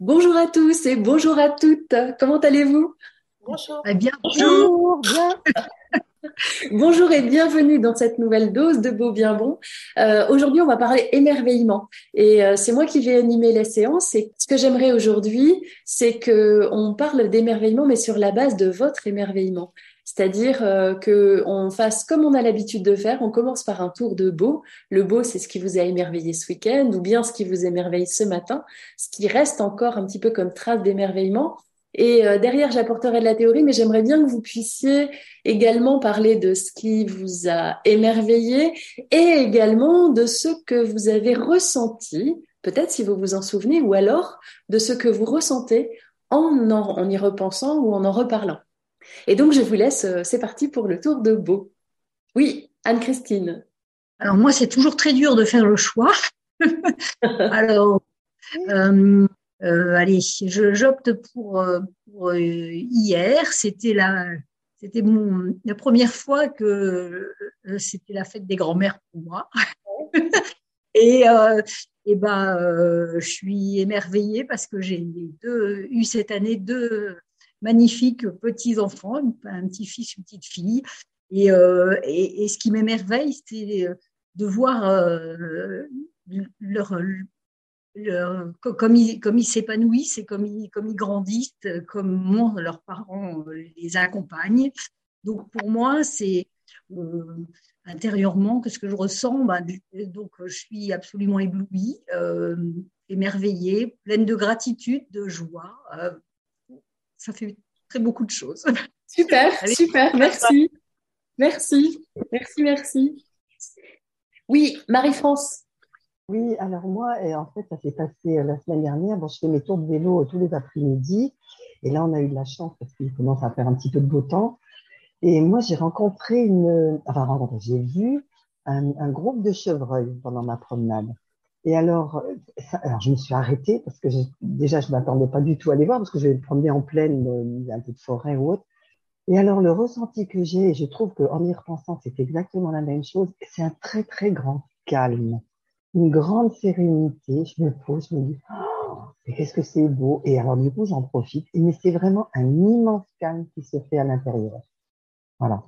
Bonjour à tous et bonjour à toutes. Comment allez-vous? Bonjour. Eh bien, bonjour. Bien. bonjour et bienvenue dans cette nouvelle dose de Beau Bien Bon. Euh, aujourd'hui, on va parler émerveillement et euh, c'est moi qui vais animer la séance. Et ce que j'aimerais aujourd'hui, c'est que on parle d'émerveillement, mais sur la base de votre émerveillement. C'est-à-dire euh, que on fasse comme on a l'habitude de faire. On commence par un tour de beau. Le beau, c'est ce qui vous a émerveillé ce week-end ou bien ce qui vous émerveille ce matin, ce qui reste encore un petit peu comme trace d'émerveillement. Et euh, derrière, j'apporterai de la théorie, mais j'aimerais bien que vous puissiez également parler de ce qui vous a émerveillé et également de ce que vous avez ressenti, peut-être si vous vous en souvenez, ou alors de ce que vous ressentez en, en y repensant ou en en reparlant. Et donc, je vous laisse, euh, c'est parti pour le tour de Beau. Oui, Anne-Christine. Alors, moi, c'est toujours très dur de faire le choix. Alors, euh, euh, allez, j'opte pour, pour hier. C'était la, c'était mon, la première fois que c'était la fête des grands-mères pour moi. et, et ben, je suis émerveillée parce que j'ai eu cette année deux magnifiques petits-enfants, un petit-fils, une petite fille. Et, euh, et, ce qui m'émerveille, c'est de voir euh, leur, leur, comme ils comme ils s'épanouissent et comme ils, comme ils grandissent, comment leurs parents les accompagnent. Donc pour moi, c'est euh, intérieurement que ce que je ressens? Ben, donc je suis absolument éblouie, émerveillée, pleine de gratitude, de joie ça fait très beaucoup de choses. Super, super, merci. Merci, merci, merci. Oui, Marie-France. Oui, alors moi, et en fait, ça s'est passé euh, la semaine dernière. Bon, je fais mes tours de vélo euh, tous les après-midi. Et là, on a eu de la chance parce qu'il commence à faire un petit peu de beau temps. Et moi, j'ai rencontré une, enfin, rencontré, j'ai vu un, un, groupe de chevreuils pendant ma promenade. Et alors, alors je me suis arrêtée parce que déjà je m'attendais pas du tout à les voir parce que je vais me promener en pleine, a un peu de forêt ou autre. Et alors le ressenti que j'ai, je trouve qu'en y repensant, c'est exactement la même chose. C'est un très très grand calme, une grande sérénité. Je me pose, je me dis, oh, qu'est-ce que c'est beau. Et alors du coup, j'en profite. Mais c'est vraiment un immense calme qui se fait à l'intérieur. Voilà.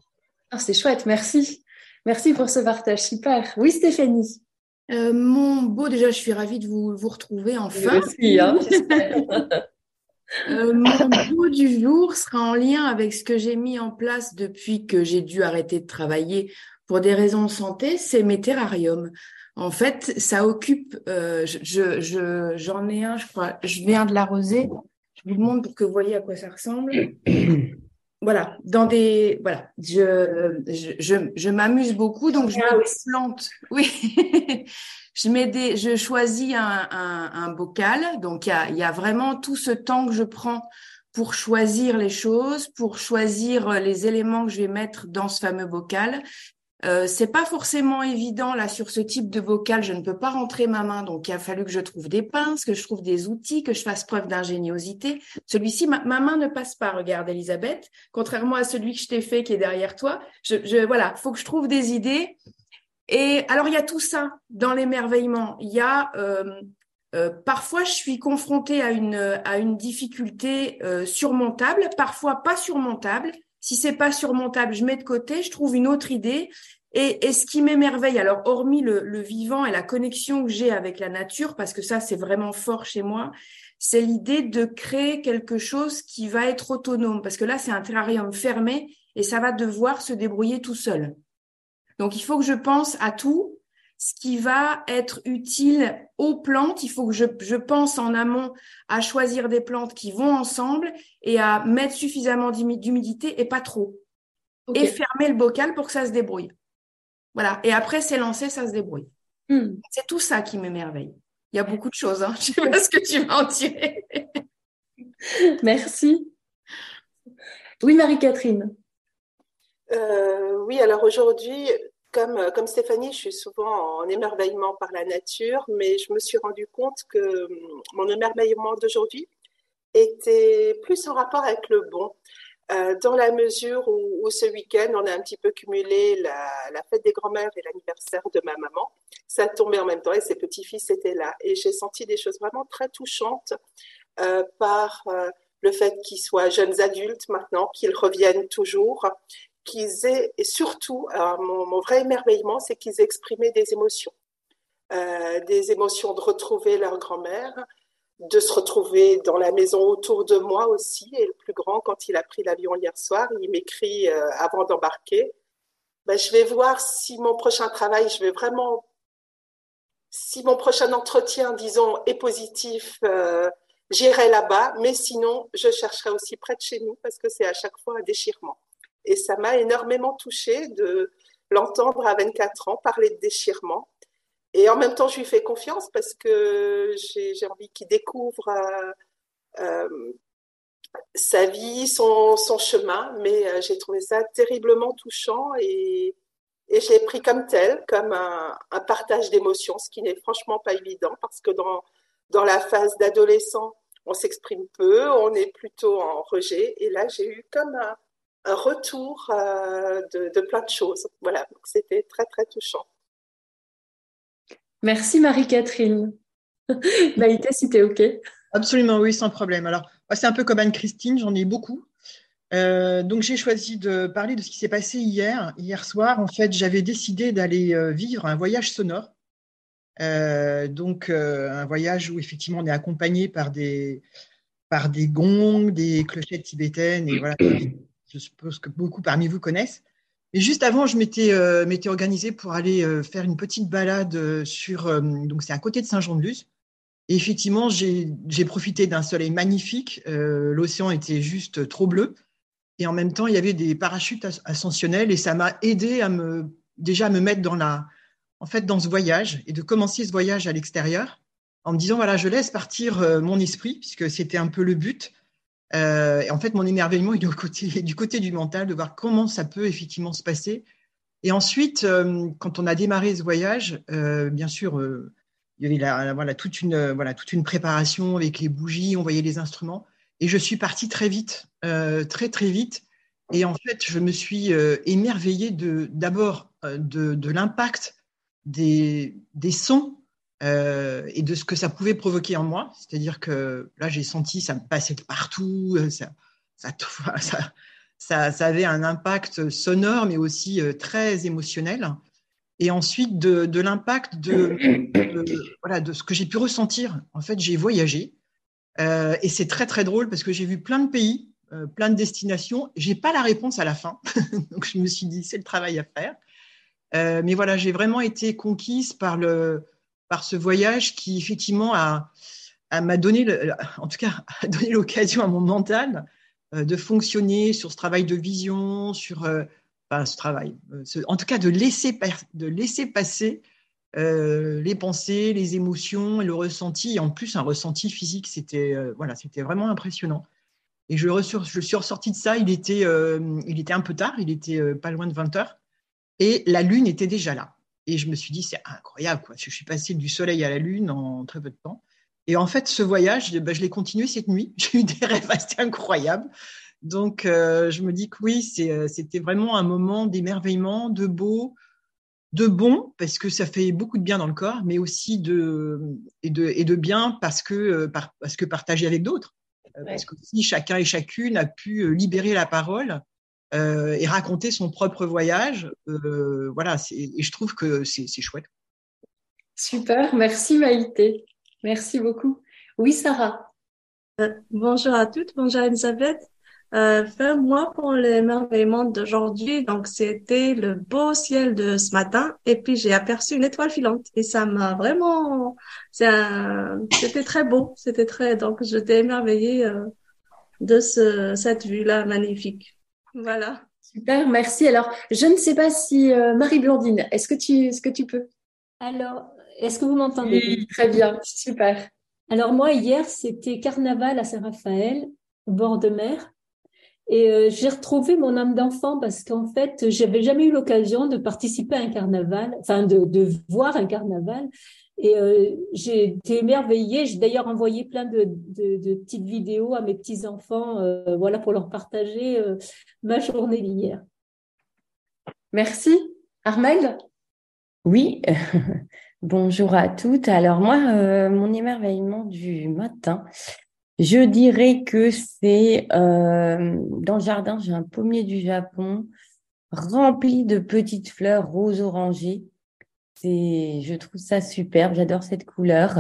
Oh, c'est chouette, merci. Merci pour ce partage, super. Oui, Stéphanie. Euh, mon beau, déjà, je suis ravie de vous, vous retrouver enfin. Aussi, hein, euh, mon beau du jour sera en lien avec ce que j'ai mis en place depuis que j'ai dû arrêter de travailler pour des raisons de santé, c'est mes terrariums. En fait, ça occupe, euh, je, je, j'en ai un, je crois, je viens de l'arroser. Je vous le montre pour que vous voyez à quoi ça ressemble voilà, dans des voilà, je je, je, m'amuse beaucoup donc je ah me plante. Oui. je mets des je choisis un, un, un bocal donc il y a, y a vraiment tout ce temps que je prends pour choisir les choses, pour choisir les éléments que je vais mettre dans ce fameux bocal. Euh, c'est pas forcément évident là sur ce type de bocal. Je ne peux pas rentrer ma main, donc il a fallu que je trouve des pinces, que je trouve des outils, que je fasse preuve d'ingéniosité. Celui-ci, ma, main ne passe pas. Regarde, Elisabeth. Contrairement à celui que je t'ai fait qui est derrière toi, je, voilà, faut que je trouve des idées. Et alors il y a tout ça dans l'émerveillement. Il y a euh, euh, parfois je suis confrontée à une à une difficulté euh, surmontable, parfois pas surmontable. Si c'est pas surmontable, je mets de côté, je trouve une autre idée. Et, ce qui m'émerveille, alors hormis le, le, vivant et la connexion que j'ai avec la nature, parce que ça c'est vraiment fort chez moi, c'est l'idée de créer quelque chose qui va être autonome, parce que là c'est un terrarium fermé et ça va devoir se débrouiller tout seul. Donc il faut que je pense à tout, ce qui va être utile aux plantes. Il faut que je, je, pense en amont à choisir des plantes qui vont ensemble et à mettre suffisamment d'humidité et pas trop. Et fermer le bocal pour que ça se débrouille. Voilà. Et après, c'est lancé, ça se débrouille. Hmm. C'est tout ça qui m'émerveille. Il y a beaucoup de choses. Hein. Je sais pas ce que tu vas en tirer. Merci. Oui, Marie-Catherine. oui, alors aujourd'hui, comme, comme Stéphanie, je suis souvent en émerveillement par la nature, mais je me suis rendu compte que hum, mon émerveillement d'aujourd'hui était plus en rapport avec le bon. Euh, dans la mesure où, ce week-end, on a un petit peu cumulé la, fête des grands-mères et l'anniversaire de ma maman. Ça tombait en même temps et ses petits-fils étaient là. Et j'ai senti des choses vraiment très touchantes euh, par euh, le fait qu'ils soient jeunes adultes maintenant, qu'ils reviennent toujours, qu'ils aient, et surtout, mon, vrai émerveillement, c'est qu'ils exprimaient des émotions. Euh, des émotions de retrouver leur grand-mère, de se retrouver dans la maison autour de moi aussi. Et le plus grand, quand il a pris l'avion hier soir, il m'écrit euh, avant d'embarquer, ben, je vais voir si mon prochain travail, je vais vraiment, si mon prochain entretien, disons, est positif, euh, j'irai là-bas, mais sinon, je chercherai aussi près de chez nous parce que c'est à chaque fois un déchirement. Et ça m'a énormément touchée de l'entendre à 24 ans parler de déchirement et en même temps, je lui fais confiance parce que j'ai envie qu'il découvre euh, euh, sa vie, son, chemin. Mais euh, j'ai trouvé ça terriblement touchant et, et je l'ai pris comme tel, comme un, un partage d'émotions, ce qui n'est franchement pas évident parce que dans, dans la phase d'adolescent, on s'exprime peu, on est plutôt en rejet. Et là, j'ai eu comme un, un retour de, de, plein de choses. Voilà, c'était très, très touchant. Merci Marie-Catherine. Maïté, si tu es OK. Absolument, oui, sans problème. Alors, c'est un peu comme Anne-Christine, j'en ai beaucoup. Euh, donc, j'ai choisi de parler de ce qui s'est passé hier. Hier soir, en fait, j'avais décidé d'aller euh, vivre un voyage sonore. Euh, donc, un voyage où, effectivement, on est accompagné par des, par des gongs, des clochettes tibétaines, et voilà, je suppose que beaucoup parmi vous connaissent. Et juste avant, je m'étais euh, organisée pour aller euh, faire une petite balade euh, sur. Donc, c'est à côté de Saint-Jean-de-Luz. Et effectivement, j'ai profité d'un soleil magnifique. L'océan était juste trop bleu. Et en même temps, il y avait des parachutes ascensionnels et ça m'a aidé à me, déjà à me mettre dans la, en fait, dans ce voyage et de commencer ce voyage à l'extérieur en me disant, voilà, je laisse partir mon esprit puisque c'était un peu le but. Euh, et en fait, mon émerveillement il est du côté du mental, de voir comment ça peut effectivement se passer. Et ensuite, euh, quand on a démarré ce voyage, euh, bien sûr, il y avait la, toute, une, préparation avec les bougies, on voyait les instruments. Et je suis partie très vite, très très vite. Et en fait, je me suis émerveillée d'abord de, l'impact des sons euh, et de ce que ça pouvait provoquer en moi. C'est-à-dire que là, j'ai senti ça me passait partout, euh, ça, ça, ça, avait un impact sonore, mais aussi euh, très émotionnel. Et ensuite, de, l'impact de, voilà, de ce que j'ai pu ressentir. En fait, j'ai voyagé. Et c'est très, très drôle parce que j'ai vu plein de pays, plein de destinations. J'ai pas la réponse à la fin. Donc, je me suis dit, c'est le travail à faire. Mais voilà, j'ai vraiment été conquise par le, par ce voyage qui effectivement a, m'a donné, en tout cas, donné l'occasion à mon mental euh, de fonctionner sur ce travail de vision, sur euh, ce travail, euh, en tout cas de laisser, passer les pensées, les émotions le ressenti, et en plus un ressenti physique, c'était voilà, c'était vraiment impressionnant. Et je, suis ressortie de ça, il était, il était un peu tard, il était pas loin de 20 heures, et la lune était déjà là. Et je me suis dit, c'est incroyable, quoi. Je suis passée du soleil à la lune en très peu de temps. Et en fait, ce voyage, ben, je l'ai continué cette nuit. J'ai eu des rêves assez incroyables. Donc, euh, je me dis que oui, euh, c'était vraiment un moment d'émerveillement, de beau, de bon, parce que ça fait beaucoup de bien dans le corps, mais aussi de, et, de, et de bien parce que, euh, parce que partager avec d'autres. Parce que si chacun et chacune a pu libérer la parole euh, et raconter son propre voyage. Euh, voilà, et je trouve que c'est chouette. Super, merci Maïté. Merci beaucoup. Oui, Sarah. Euh, bonjour à toutes, bonjour Elisabeth. Euh, moi pour l'émerveillement d'aujourd'hui, donc c'était le beau ciel de ce matin et puis j'ai aperçu une étoile filante et ça m'a vraiment, c'était très beau, c'était très, donc j'étais émerveillée euh, de ce, cette vue-là magnifique. Voilà. Super, merci. Alors, je ne sais pas si euh, Marie-Blandine, est-ce que tu, est-ce que tu peux? Alors, est-ce que vous m'entendez? Oui, Très bien, super. Alors moi, hier, c'était carnaval à Saint-Raphaël, au bord de mer. Et euh, j'ai retrouvé mon âme d'enfant parce qu'en fait, j'avais jamais eu l'occasion de participer à un carnaval, enfin de, de voir un carnaval. Et euh, j'ai été émerveillée. J'ai d'ailleurs envoyé plein de, de, de, petites vidéos à mes petits enfants, euh, voilà, pour leur partager euh, ma journée d'hier. Merci, Armel. Oui. Bonjour à toutes. Alors moi, mon émerveillement du matin, je dirais que c'est euh, dans le jardin, j'ai un pommier du Japon rempli de petites fleurs roses orangées. C'est, je trouve ça superbe. J'adore cette couleur.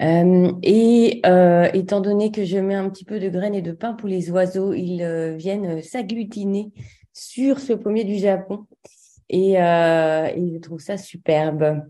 Euh, et euh, étant donné que je mets un petit peu de graines et de pain pour les oiseaux, ils euh, viennent s'agglutiner sur ce pommier du Japon. Et, et je trouve ça superbe.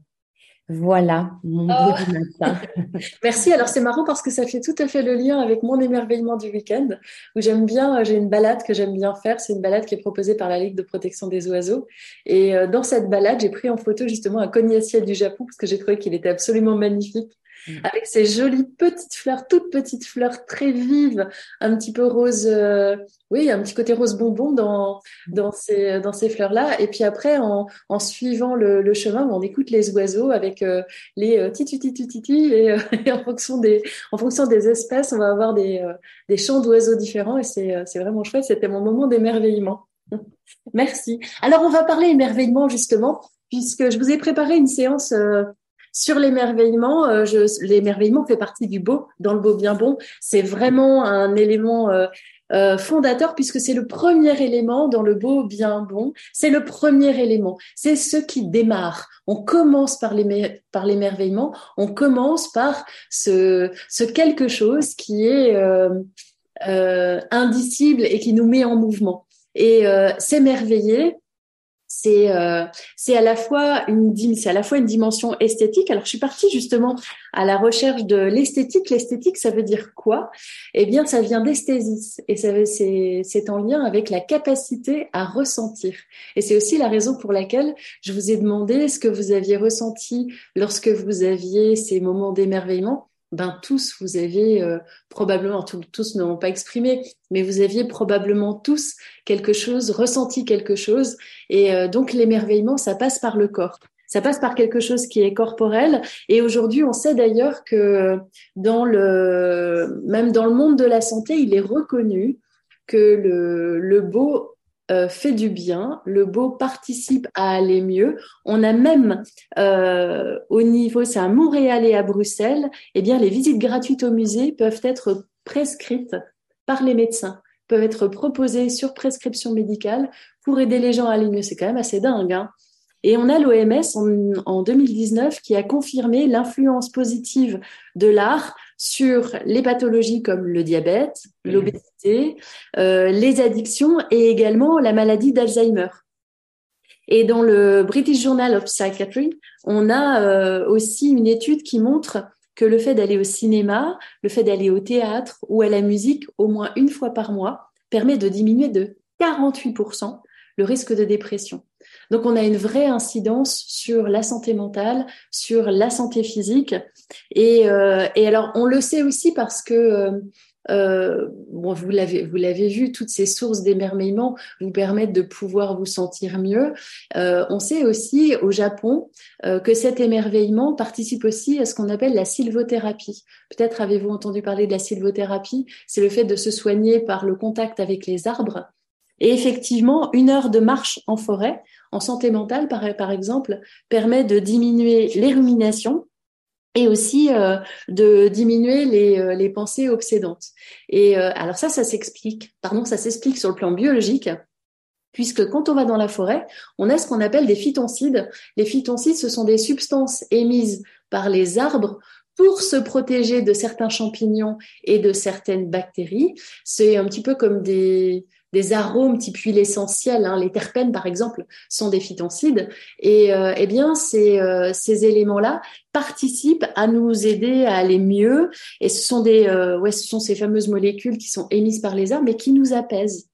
Voilà, mon oh. du matin. Merci. Alors c'est marrant parce que ça fait tout à fait le lien avec mon émerveillement du week-end, où j'aime bien, euh, j'ai une balade que j'aime bien faire. C'est une balade qui est proposée par la Ligue de protection des oiseaux. Et euh, dans cette balade, j'ai pris en photo justement un cognacier du Japon parce que j'ai trouvé qu'il était absolument magnifique. Mm. avec ces jolies petites fleurs, toutes petites fleurs très vives, un petit peu rose, euh, oui, un petit côté rose bonbon dans dans ces dans ces fleurs là. Et puis après, en, en suivant le, le chemin, on écoute les oiseaux avec euh, les euh, titi titi titi et, euh, et, en fonction des en fonction des espèces, on va avoir des des chants d'oiseaux différents et c'est c'est vraiment chouette. C'était mon moment d'émerveillement. Merci. Alors on va parler émerveillement justement puisque je vous ai préparé une séance sur l'émerveillement, euh, l'émerveillement fait partie du beau, dans le beau bien bon. C'est vraiment un élément euh, euh, fondateur puisque c'est le premier élément dans le beau bien bon. C'est le premier élément. C'est ce qui démarre. On commence par l'émerveillement. On commence par ce, ce quelque chose qui est euh, indicible et qui nous met en mouvement. Et s'émerveiller, c'est euh, c'est à la fois une c'est à la fois une dimension esthétique. Alors je suis partie justement à la recherche de l'esthétique. L'esthétique, ça veut dire quoi? Eh bien, ça vient d'esthésis et ça c'est c'est en lien avec la capacité à ressentir. Et c'est aussi la raison pour laquelle je vous ai demandé ce que vous aviez ressenti lorsque vous aviez ces moments d'émerveillement ben tous, vous avez euh, probablement, tous n'ont pas exprimé, mais vous aviez probablement tous quelque chose, ressenti quelque chose. Et euh, donc l'émerveillement, ça passe par le corps. Ça passe par quelque chose qui est corporel. Et aujourd'hui, on sait d'ailleurs que dans le, même dans le monde de la santé, il est reconnu que le, le beau euh, fait du bien, le beau participe à aller mieux. On a même euh, au niveau, c'est à Montréal et à Bruxelles, eh bien les visites gratuites au musée peuvent être prescrites par les médecins, peuvent être proposées sur prescription médicale pour aider les gens à aller mieux. C'est quand même assez dingue. Hein et on a l'OMS en, en 2019 qui a confirmé l'influence positive de l'art sur les pathologies comme le diabète, mmh. l'obésité, euh, les addictions et également la maladie d'Alzheimer. Et dans le British Journal of Psychiatry, on a euh, aussi une étude qui montre que le fait d'aller au cinéma, le fait d'aller au théâtre ou à la musique au moins une fois par mois permet de diminuer de 48% le risque de dépression. Donc on a une vraie incidence sur la santé mentale, sur la santé physique. Et, euh, et alors on le sait aussi parce que euh, euh bon, vous l'avez, vous l'avez vu, toutes ces sources d'émerveillement vous permettent de pouvoir vous sentir mieux. Euh, on sait aussi au Japon euh, que cet émerveillement participe aussi à ce qu'on appelle la sylvothérapie. Peut-être avez-vous entendu parler de la sylvothérapie. C'est le fait de se soigner par le contact avec les arbres. Et effectivement, une heure de marche en forêt, en santé mentale, par, exemple, permet de diminuer les ruminations et aussi euh, de diminuer les, euh, les, pensées obsédantes. Et euh, alors ça, ça s'explique, pardon, ça s'explique sur le plan biologique, puisque quand on va dans la forêt, on a ce qu'on appelle des phytoncides. Les phytoncides, ce sont des substances émises par les arbres pour se protéger de certains champignons et de certaines bactéries. C'est un petit peu comme des, des arômes type huile essentielle. Hein. Les terpènes, par exemple, sont des phytoncides. Et euh, eh bien, ces, euh, ces éléments-là participent à nous aider à aller mieux. Et ce sont des, euh, ouais, ce sont ces fameuses molécules qui sont émises par les arbres, mais qui nous apaisent.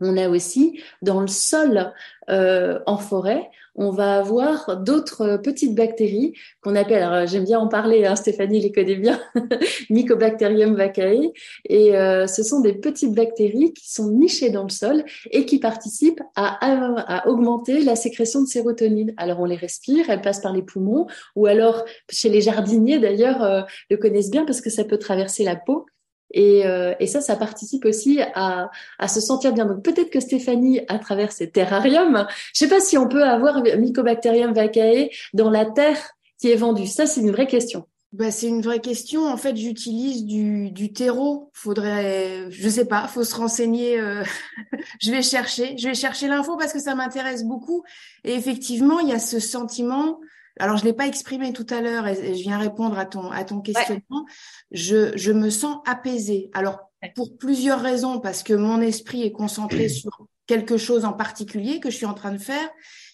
On a aussi dans le sol euh, en forêt, on va avoir d'autres petites bactéries qu'on appelle, alors j'aime bien en parler, hein, Stéphanie les connaît bien, Mycobacterium vaccae, et euh, ce sont des petites bactéries qui sont nichées dans le sol et qui participent à, à, augmenter la sécrétion de sérotonine. Alors on les respire, elles passent par les poumons, ou alors chez les jardiniers d'ailleurs euh, le connaissent bien parce que ça peut traverser la peau et, euh, et, ça, ça participe aussi à, à se sentir bien. Donc peut-être que Stéphanie, à travers ces terrariums, je sais pas si on peut avoir Mycobacterium vaccae dans la terre qui est vendue. Ça, c'est une vraie question. Bah, c'est une vraie question. En fait, j'utilise du, du terreau. Faudrait, je sais pas, faut se renseigner. Euh... je vais chercher, je vais chercher l'info parce que ça m'intéresse beaucoup. Et effectivement, il y a ce sentiment alors je l'ai pas exprimé tout à l'heure et, je viens répondre à ton à ton questionnement. Je je me sens apaisée. Alors pour plusieurs raisons parce que mon esprit est concentré sur quelque chose en particulier que je suis en train de faire,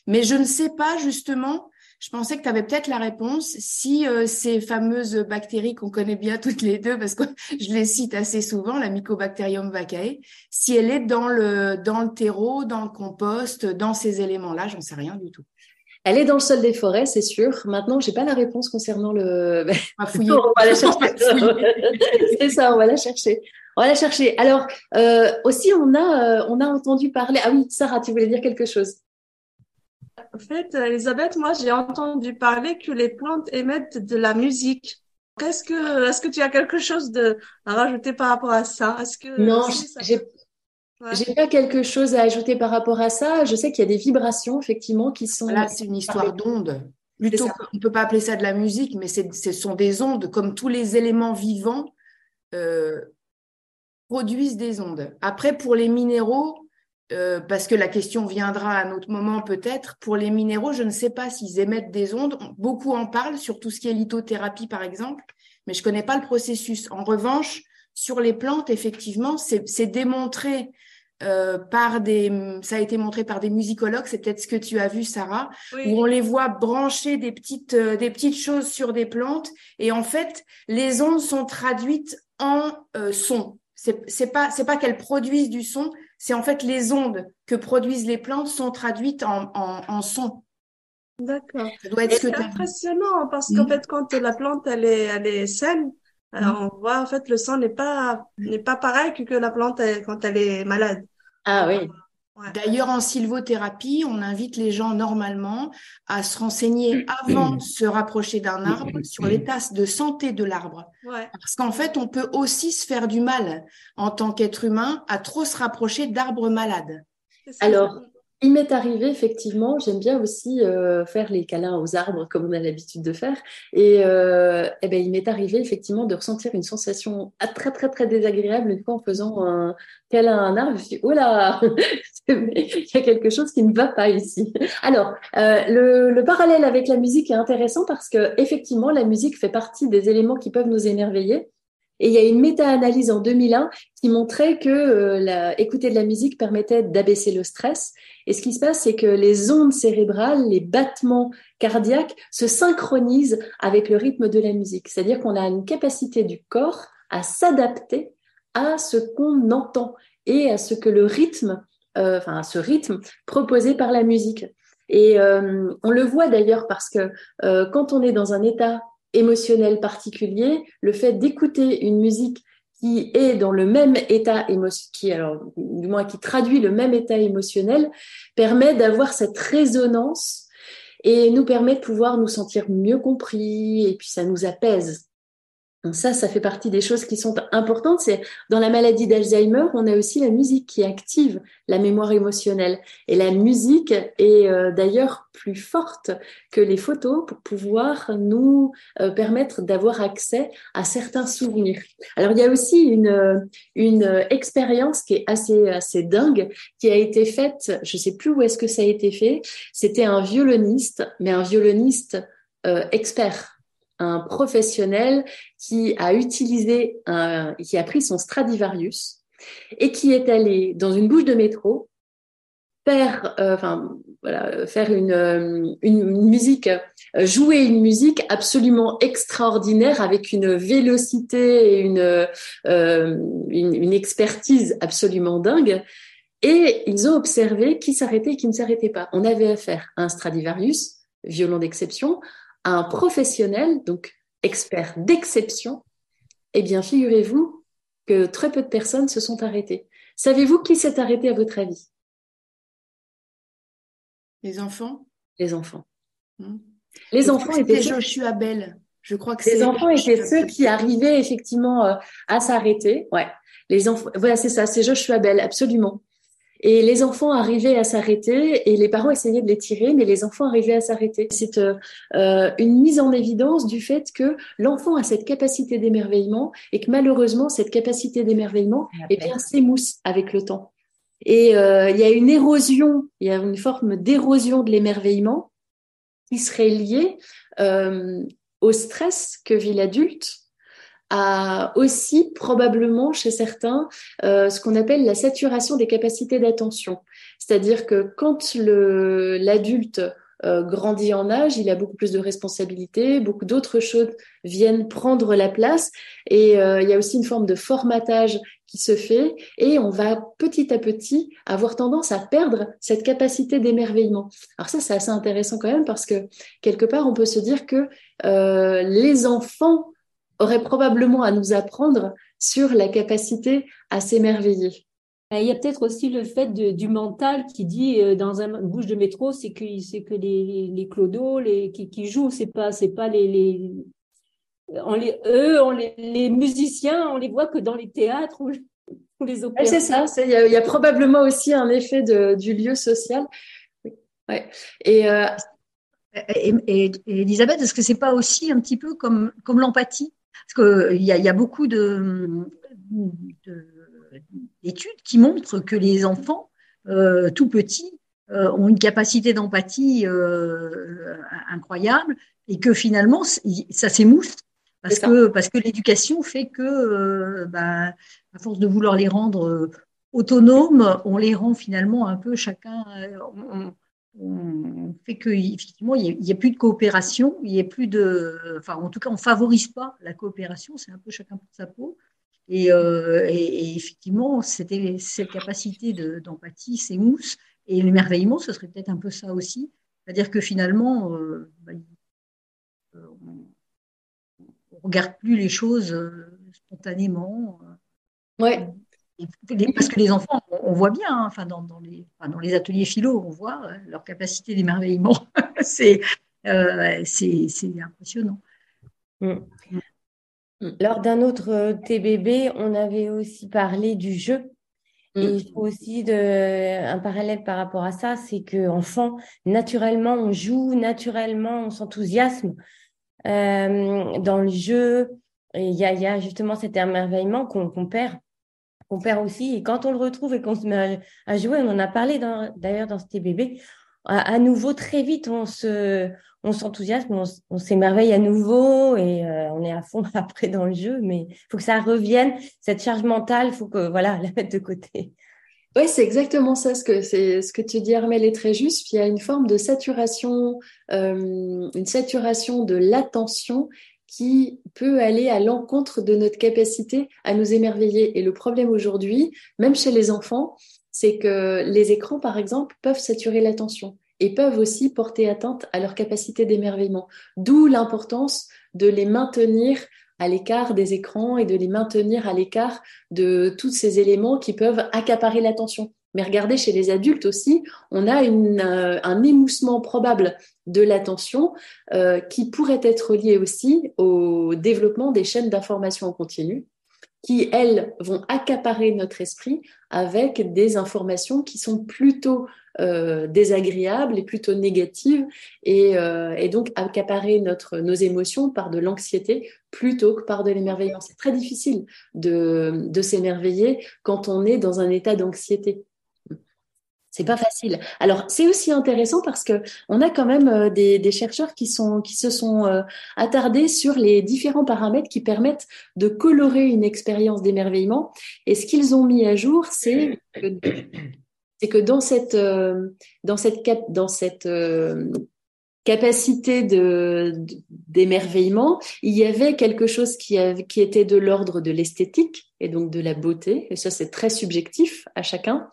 mais je ne sais pas justement. Je pensais que tu avais peut-être la réponse si euh, ces fameuses bactéries qu'on connaît bien toutes les deux parce que je les cite assez souvent, la Mycobacterium vaccae, si elle est dans le dans le terreau, dans le compost, dans ces éléments-là, j'en sais rien du tout. Elle est dans le sol des forêts, c'est sûr. Maintenant, j'ai pas la réponse concernant le. On va la chercher. c'est ça, on va la chercher. On va la chercher. Alors euh, aussi, on a euh, on a entendu parler. Ah oui, Sarah, tu voulais dire quelque chose. En fait, Elisabeth, moi, j'ai entendu parler que les plantes émettent de la musique. Est-ce que est-ce que tu as quelque chose de à rajouter par rapport à ça? Est-ce que non, j'ai j'ai pas quelque chose à ajouter par rapport à ça. Je sais qu'il y a des vibrations effectivement qui sont. Là, c'est une histoire d'ondes. Plutôt, on ne peut pas appeler ça de la musique, mais ce sont des ondes, comme tous les éléments vivants euh, produisent des ondes. Après, pour les minéraux, euh, parce que la question viendra à un autre moment peut-être, pour les minéraux, je ne sais pas s'ils émettent des ondes. Beaucoup en parlent, sur tout ce qui est lithothérapie, par exemple, mais je ne connais pas le processus. En revanche, sur les plantes, effectivement, c'est démontré euh, par des, ça a été montré par des musicologues, c'est peut-être ce que tu as vu, Sarah, où on les voit brancher des petites, euh, des petites choses sur des plantes, et en fait, les ondes sont traduites en euh, son. C'est pas, c'est pas qu'elles produisent du son, c'est en fait les ondes que produisent les plantes sont traduites en, en, en son. D'accord. C'est impressionnant parce qu'en fait, quand la plante elle est, elle est saine, mm. on voit, en fait, le sang n'est pas, n'est pas pareil que la plante quand elle est malade. Ah oui. D'ailleurs, en sylvothérapie, on invite les gens normalement à se renseigner avant de se rapprocher d'un arbre sur l'état de santé de l'arbre. Parce qu'en fait, on peut aussi se faire du mal en tant qu'être humain à trop se rapprocher d'arbres malades. Alors, il m'est arrivé effectivement, j'aime bien aussi euh, faire les câlins aux arbres comme on a l'habitude de faire. Et, euh, eh ben, il m'est arrivé effectivement de ressentir une sensation très très très désagréable une fois en faisant un câlin à un arbre. Je me suis dit, oh là, il y a quelque chose qui ne va pas ici. Alors, euh, le, le, parallèle avec la musique est intéressant parce que effectivement, la musique fait partie des éléments qui peuvent nous émerveiller. Et il y a une méta-analyse en 2001 qui montrait que euh, écouter de la musique permettait d'abaisser le stress. Et ce qui se passe, c'est que les ondes cérébrales, les battements cardiaques se synchronisent avec le rythme de la musique. C'est-à-dire qu'on a une capacité du corps à s'adapter à ce qu'on entend et à ce que le rythme, euh, enfin à ce rythme proposé par la musique. Et euh, on le voit d'ailleurs parce que euh, quand on est dans un état émotionnel particulier, le fait d'écouter une musique qui est dans le même état qui alors du moins qui traduit le même état émotionnel, permet d'avoir cette résonance et nous permet de pouvoir nous sentir mieux compris et puis ça nous apaise. Ça, ça fait partie des choses qui sont importantes. C'est dans la maladie d'Alzheimer, on a aussi la musique qui active la mémoire émotionnelle. Et la musique est euh, d'ailleurs plus forte que les photos pour pouvoir nous euh, permettre d'avoir accès à certains souvenirs. Alors il y a aussi une, une expérience qui est assez, assez dingue, qui a été faite, je sais plus où est-ce que ça a été fait. C'était un violoniste, mais un violoniste euh, expert un professionnel qui a utilisé, un, qui a pris son Stradivarius et qui est allé dans une bouche de métro faire, euh, enfin voilà, faire une, euh, une, musique, euh, jouer une musique absolument extraordinaire avec une vélocité et une, une, une expertise absolument dingue. Et ils ont observé qui s'arrêtait et qui ne s'arrêtait pas. On avait affaire à un Stradivarius, violon d'exception, à un professionnel, donc expert d'exception. Eh bien, figurez-vous que très peu de personnes se sont arrêtées. Savez-vous qui s'est arrêté à votre avis? Les enfants? Les enfants. Hmm. Les enfants étaient Joshua Bell. Je crois que les enfants étaient ceux qui arrivaient effectivement euh, à s'arrêter. Ouais. Les enfants, voilà, c'est ça, c'est Joshua Bell, absolument. Et les enfants arrivaient à s'arrêter et les parents essayaient de les tirer, mais les enfants arrivaient à s'arrêter. C'est euh, euh, une mise en évidence du fait que l'enfant a cette capacité d'émerveillement et que malheureusement, cette capacité d'émerveillement, eh bien, s'émousse avec le temps. Et euh, il y a une érosion, il y a une forme d'érosion de l'émerveillement qui serait liée au stress que vit l'adulte aussi probablement chez certains euh, ce qu'on appelle la saturation des capacités d'attention. C'est-à-dire que quand l'adulte euh, grandit en âge, il a beaucoup plus de responsabilités, beaucoup d'autres choses viennent prendre la place et euh, il y a aussi une forme de formatage qui se fait et on va petit à petit avoir tendance à perdre cette capacité d'émerveillement. Alors ça, c'est assez intéressant quand même parce que quelque part, on peut se dire que les enfants aurait probablement à nous apprendre sur la capacité à s'émerveiller. Il y a peut-être aussi le fait du mental qui dit euh, dans un, une bouche de métro, c'est que c'est que les, les clodos, les qui, qui jouent, c'est pas c'est pas les, les on les eux, on les, les musiciens, on les voit que dans les théâtres ou, les opéras. c'est ça. Il y, y, a probablement aussi un effet de, du lieu social. Ouais. Et, euh... et, et, et, Elisabeth, est-ce que c'est pas aussi un petit peu comme comme l'empathie? Parce qu'il y a, y a beaucoup de, d'études qui montrent que les enfants, euh, tout petits, euh, ont une capacité d'empathie euh, incroyable et que finalement, ça s'émousse parce que, parce que l'éducation fait que, bah, à force de vouloir les rendre autonomes, on les rend finalement un peu chacun, on fait qu'effectivement, il n'y a, plus de coopération, il n'y a plus de. Enfin, en tout cas, on ne favorise pas la coopération, c'est un peu chacun pour sa peau. Et, euh, effectivement, c'était cette capacité d'empathie c'est s'émousse. Et l'émerveillement, ce serait peut-être un peu ça aussi. C'est-à-dire que finalement, euh, bah, on ne regarde plus les choses euh, spontanément. Ouais. Parce que les enfants, on voit bien, hein, enfin, dans, les, dans les ateliers philo, on voit euh, leur capacité d'émerveillement. Euh, c'est impressionnant. Mm. Mm. Lors d'un autre euh, TBB, on avait aussi parlé du jeu. Et mm. il faut aussi de, un parallèle par rapport à ça, c'est que enfant, naturellement, on joue, naturellement, on s'enthousiasme dans le jeu. Et il y a, justement cet émerveillement qu'on perd on perd aussi. Et quand on le retrouve et qu'on se met à, jouer, on en a parlé d'ailleurs dans, ce TBB, à, nouveau, très vite, on se, on s'enthousiasme, on, s'émerveille à nouveau et euh, on est à fond après dans le jeu. Mais il faut que ça revienne, cette charge mentale, il faut que voilà, la mettre de côté. Oui, c'est exactement ça. Ce que, c'est, ce que tu dis, Armel, est très juste. il y a une forme de saturation, euh, une saturation de l'attention qui peut aller à l'encontre de notre capacité à nous émerveiller. Et le problème aujourd'hui, même chez les enfants, c'est que les écrans, par exemple, peuvent saturer l'attention et peuvent aussi porter atteinte à leur capacité d'émerveillement. D'où l'importance de les maintenir à l'écart des écrans et de les maintenir à l'écart de tous ces éléments qui peuvent accaparer l'attention. Mais regardez, chez les adultes aussi, on a euh, un émoussement probable de l'attention euh, qui pourrait être lié aussi au développement des chaînes d'information en continu qui, elles, vont accaparer notre esprit avec des informations qui sont plutôt euh, désagréables et plutôt négatives et, et, donc accaparer notre, nos émotions par de l'anxiété plutôt que par de l'émerveillement. C'est très difficile de, de s'émerveiller quand on est dans un état d'anxiété. C'est pas facile. Alors c'est aussi intéressant parce que on a quand même euh, des, chercheurs qui sont qui se sont euh, attardés sur les différents paramètres qui permettent de colorer une expérience d'émerveillement. Et ce qu'ils ont mis à jour, c'est que, c'est que dans cette euh, dans cette dans cette capacité de d'émerveillement, il y avait quelque chose qui, qui était de l'ordre de l'esthétique et donc de la beauté, et ça c'est très subjectif à chacun.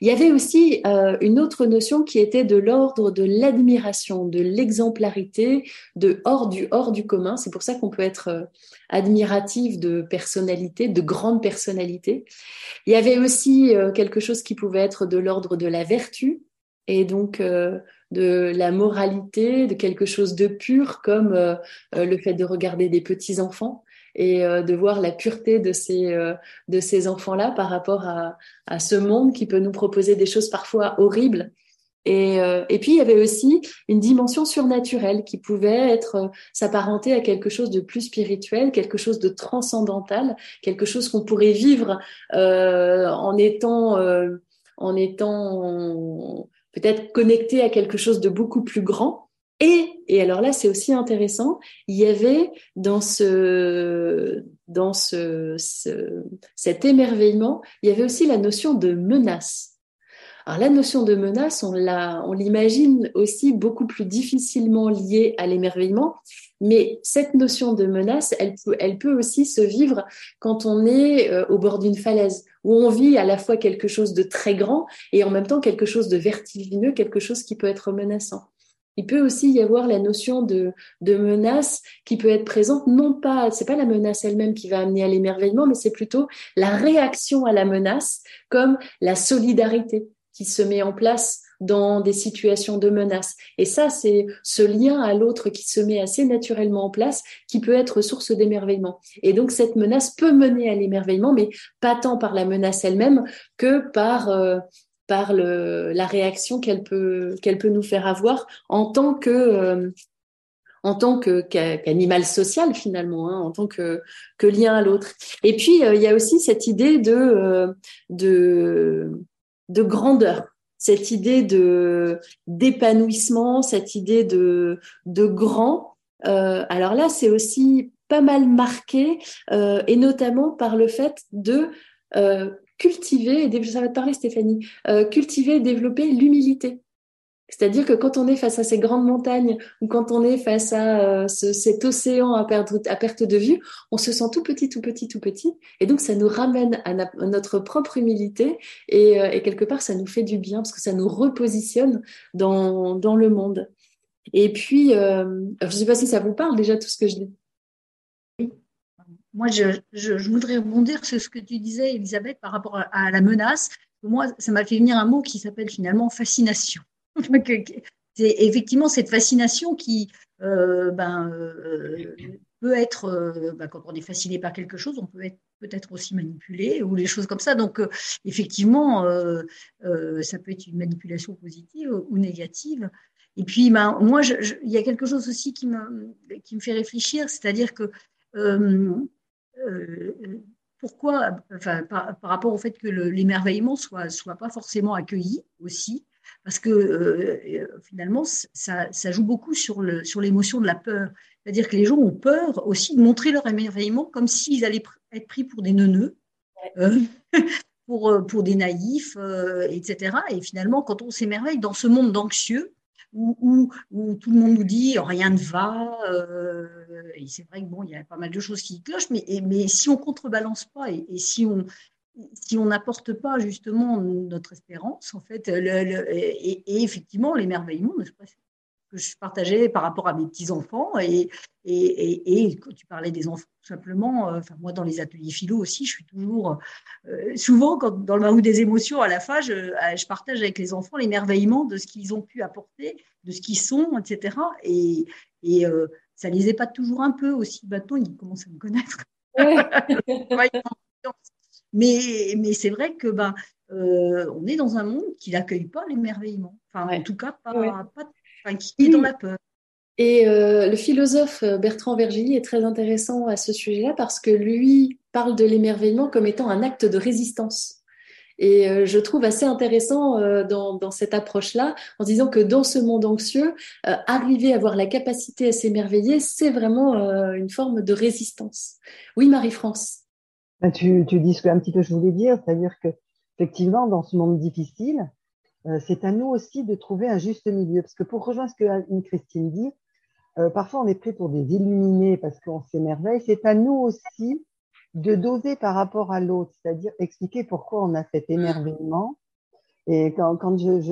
Il y avait aussi euh, une autre notion qui était de l'ordre de l'admiration, de l'exemplarité, de hors du hors du commun. C'est pour ça qu'on peut être euh, admiratif de personnalité, de grandes personnalités. Il y avait aussi euh, quelque chose qui pouvait être de l'ordre de la vertu, et donc de la moralité, de quelque chose de pur comme euh, euh, le fait de regarder des petits enfants et de voir la pureté de ces de ces enfants-là par rapport à, à ce monde qui peut nous proposer des choses parfois horribles. Et, et puis il y avait aussi une dimension surnaturelle qui pouvait être s'apparenter à quelque chose de plus spirituel, quelque chose de transcendantal, quelque chose qu'on pourrait vivre en étant en étant peut-être connecté à quelque chose de beaucoup plus grand. Et, et alors là, c'est aussi intéressant, il y avait dans ce, dans ce, cet émerveillement, il y avait aussi la notion de menace. Alors la notion de menace, on l'a, on l'imagine aussi beaucoup plus difficilement liée à l'émerveillement, mais cette notion de menace, elle, elle peut aussi se vivre quand on est euh, au bord d'une falaise, où on vit à la fois quelque chose de très grand et en même temps quelque chose de vertigineux, quelque chose qui peut être menaçant. Il peut aussi y avoir la notion de, de menace qui peut être présente, non pas, c'est pas la menace elle-même qui va amener à l'émerveillement, mais c'est plutôt la réaction à la menace, comme la solidarité qui se met en place dans des situations de menace. Et ça, c'est ce lien à l'autre qui se met assez naturellement en place, qui peut être source d'émerveillement. Et donc, cette menace peut mener à l'émerveillement, mais pas tant par la menace elle-même que par euh, par le, la réaction qu'elle peut qu'elle peut nous faire avoir en tant que euh, en tant que qu'animal social finalement, hein, en tant que, que lien à l'autre. Et puis euh, il y a aussi cette idée de de de grandeur cette idée de d'épanouissement, cette idée de de grand. Euh, alors là, c'est aussi pas mal marqué, euh, et notamment par le fait de euh, cultiver, et ça va te parler Stéphanie, cultiver et développer l'humilité. C'est-à-dire que quand on est face à ces grandes montagnes ou quand on est face à euh, cet océan à, perte de vue, on se sent tout petit, tout petit, tout petit. Et donc, ça nous ramène à, notre propre humilité et, euh, et, quelque part, ça nous fait du bien parce que ça nous repositionne dans, le monde. Et puis, euh, je ne sais pas si ça vous parle déjà tout ce que je dis. Moi, je, voudrais rebondir sur ce que tu disais, Elisabeth, par rapport à la menace. Moi, ça m'a fait venir un mot qui s'appelle finalement fascination. c'est effectivement cette fascination qui euh, ben, euh, peut être, euh, ben, quand on est fasciné par quelque chose, on peut être peut-être aussi manipulé ou les choses comme ça. Donc, effectivement, ça peut être une manipulation positive ou négative. Et puis, ben, moi, il y a quelque chose aussi qui me, qui me fait réfléchir, c'est-à-dire que pourquoi, par, par, rapport au fait que l'émerveillement soit, soit pas forcément accueilli aussi, parce que euh, euh, finalement, ça, ça, joue beaucoup sur l'émotion sur de la peur. C'est-à-dire que les gens ont peur aussi de montrer leur émerveillement comme s'ils allaient être pris pour des neuneux, euh, pour, pour des naïfs, etc. Et finalement, quand on s'émerveille dans ce monde d'anxieux, où, où, où, tout le monde nous dit rien ne va, et c'est vrai que bon, il y a pas mal de choses qui clochent, mais, mais si on contrebalance pas et, et si on, si on n'apporte pas justement notre espérance, en fait, et, effectivement l'émerveillement, que je partageais par rapport à mes petits-enfants, et, et, quand tu parlais des enfants, tout simplement, euh, enfin, moi dans les ateliers philo aussi, je suis toujours, euh, souvent quand, dans le baroud des émotions, à la fin, je, euh, je partage avec les enfants l'émerveillement de ce qu'ils ont pu apporter, de ce qu'ils sont, etc. Et, et ça les épate toujours un peu aussi. Maintenant, ils commencent à me connaître. Mais, mais c'est vrai que ben, euh, on est dans un monde qui n'accueille pas l'émerveillement. Enfin, en tout cas, pas, pas qui est dans la peur. Et euh, le philosophe euh, Bertrand Vergili est très intéressant à ce sujet-là parce que lui parle de l'émerveillement comme étant un acte de résistance. Et je trouve assez intéressant dans, dans, cette approche-là, en disant que dans ce monde anxieux, arriver à avoir la capacité à s'émerveiller, c'est vraiment une forme de résistance. Oui, Marie-France. Ben, tu, dis ce que un petit peu je voulais dire, c'est-à-dire que effectivement, dans ce monde difficile, euh, c'est à nous aussi de trouver un juste milieu. Parce que pour rejoindre ce que Christine dit, euh, parfois on est pris pour des illuminés parce qu'on s'émerveille. C'est à nous aussi de doser par rapport à l'autre, c'est-à-dire expliquer pourquoi on a cet émerveillement. Et quand,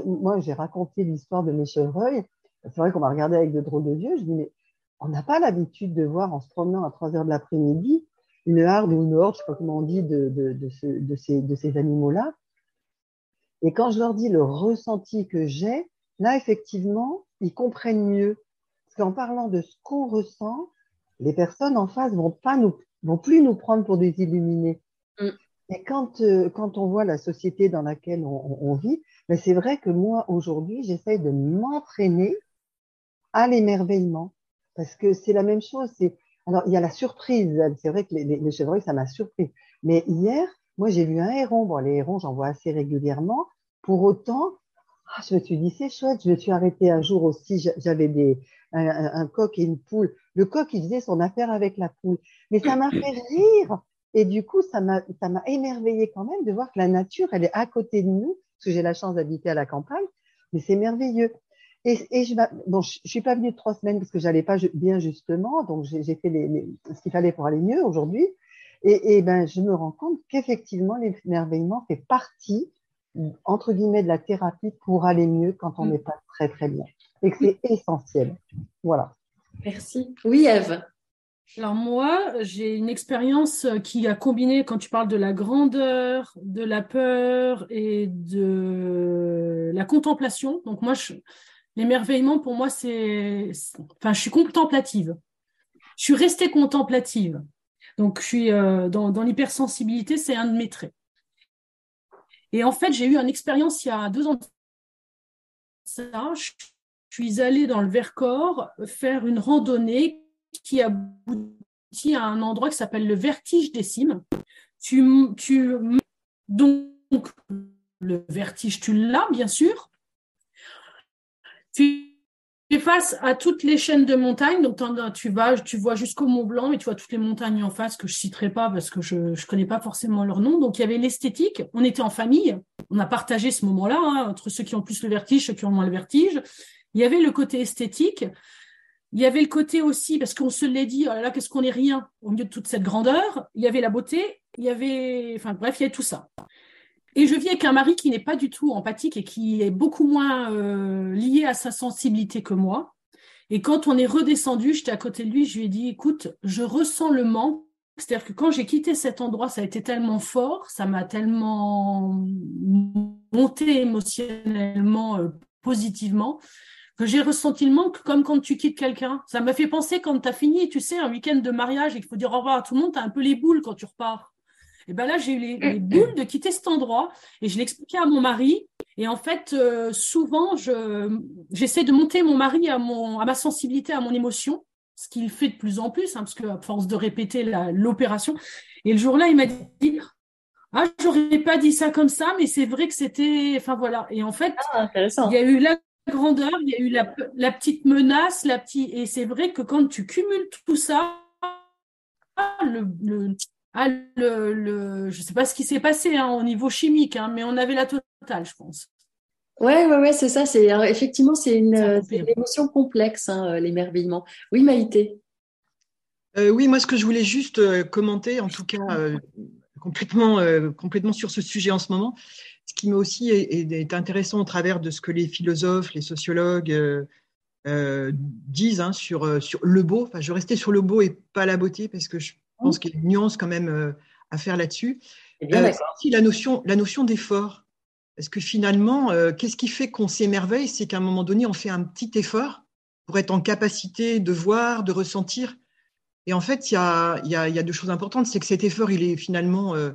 moi j'ai raconté l'histoire de mes chevreuils, c'est vrai qu'on m'a regardé avec de drôles de yeux. Je dis mais on n'a pas l'habitude de voir en se promenant à 3 heures de l'après-midi une harde ou une horde, je sais pas comment on dit, de, de, de, ce, de ces, animaux-là. Et quand je leur dis le ressenti que j'ai, là, effectivement, ils comprennent mieux. Parce qu'en parlant de ce qu'on ressent, les personnes en face vont pas nous, vont plus nous prendre pour des illuminés. Mm. Et quand, euh, quand on voit la société dans laquelle on, on vit, mais c'est vrai que moi, aujourd'hui, j'essaye de m'entraîner à l'émerveillement. Parce que c'est la même chose. C'est, alors, il y a la surprise. C'est vrai que les, chevreuils, ça m'a surpris. Mais hier, moi, j'ai vu un héron. Bon, les hérons, j'en vois assez régulièrement. Pour autant, ah, je me suis dit, c'est chouette. Je me suis arrêtée un jour aussi. J'avais un, coq et une poule. Le coq, il faisait son affaire avec la poule. Mais ça m'a fait rire. Et du coup, ça m'a, ça m'a émerveillé quand même de voir que la nature, elle est à côté de nous, parce que j'ai la chance d'habiter à la campagne. Mais c'est merveilleux. Et, et je, bon, je, je, suis pas venue de trois semaines parce que j'allais pas bien justement, donc j'ai fait les, les, ce qu'il fallait pour aller mieux aujourd'hui. Et, et, ben, je me rends compte qu'effectivement, l'émerveillement fait partie entre guillemets de la thérapie pour aller mieux quand on mm. n'est pas très très bien et que c'est essentiel. Voilà. Merci. Oui, Eve. Alors moi, j'ai une expérience qui a combiné, quand tu parles de la grandeur, de la peur et de la contemplation. Donc moi, je, L'émerveillement, pour moi, c'est, enfin, je suis contemplative. Je suis restée contemplative. Donc, je suis euh, dans, l'hypersensibilité, c'est un de mes traits. Et en fait, j'ai eu une expérience il y a deux ans. Ça, je suis allée dans le Vercors faire une randonnée qui aboutit à un endroit qui s'appelle le Vertige des Cimes. Tu, tu, donc, le vertige, tu l'as, bien sûr tu es face à toutes les chaînes de montagnes, donc tu vas, tu vois jusqu'au Mont Blanc et tu vois toutes les montagnes en face que je citerai pas parce que je ne connais pas forcément leur nom. Donc il y avait l'esthétique, on était en famille, on a partagé ce moment-là hein, entre ceux qui ont plus le vertige, ceux qui ont moins le vertige. Il y avait le côté esthétique, il y avait le côté aussi, parce qu'on se l'est dit, oh là là, qu'est-ce qu'on est rien au milieu de toute cette grandeur. Il y avait la beauté, il y avait, enfin bref, il y avait tout ça. Et je vis avec un mari qui n'est pas du tout empathique et qui est beaucoup moins euh, lié à sa sensibilité que moi. Et quand on est redescendu, j'étais à côté de lui, je lui ai dit, écoute, je ressens le manque. C'est-à-dire que quand j'ai quitté cet endroit, ça a été tellement fort, ça m'a tellement monté émotionnellement, euh, positivement, que j'ai ressenti le manque comme quand tu quittes quelqu'un. Ça m'a fait penser quand tu as fini, tu sais, un week-end de mariage et qu'il faut dire au revoir à tout le monde, tu as un peu les boules quand tu repars. Et ben là, j'ai eu les, les, boules de quitter cet endroit et je l'expliquais à mon mari. Et en fait, euh, souvent, je, j'essaie de monter mon mari à, mon, à ma sensibilité, à mon émotion, ce qu'il fait de plus en plus, hein, parce qu'à force de répéter l'opération. Et le jour-là, il m'a dit Ah, j'aurais pas dit ça comme ça, mais c'est vrai que c'était. Enfin voilà. Et en fait, ah, il y a eu la grandeur, il y a eu la, la petite menace, la petite. Et c'est vrai que quand tu cumules tout ça, le, le, ah, le, le, je ne sais pas ce qui s'est passé hein, au niveau chimique, hein, mais on avait la totale, je pense. Ouais, ouais, ouais, c'est ça. C'est effectivement c'est une, une, émotion complexe, hein, l'émerveillement. Oui, Maïté. Euh, oui, moi, ce que je voulais juste euh, commenter, en tout cas euh, complètement, euh, complètement sur ce sujet en ce moment, ce qui m'a aussi est, est, intéressant au travers de ce que les philosophes, les sociologues disent hein, sur, sur le beau. Enfin, je restais sur le beau et pas la beauté parce que je pense qu'il y a une nuance quand même euh, à faire là-dessus. Euh, aussi la notion, la notion d'effort. Parce que finalement, euh, qu'est-ce qui fait qu'on s'émerveille? C'est qu'à un moment donné, on fait un petit effort pour être en capacité de voir, de ressentir. Et en fait, il y a, y, a, y a, deux choses importantes. C'est que cet effort, il est finalement, euh,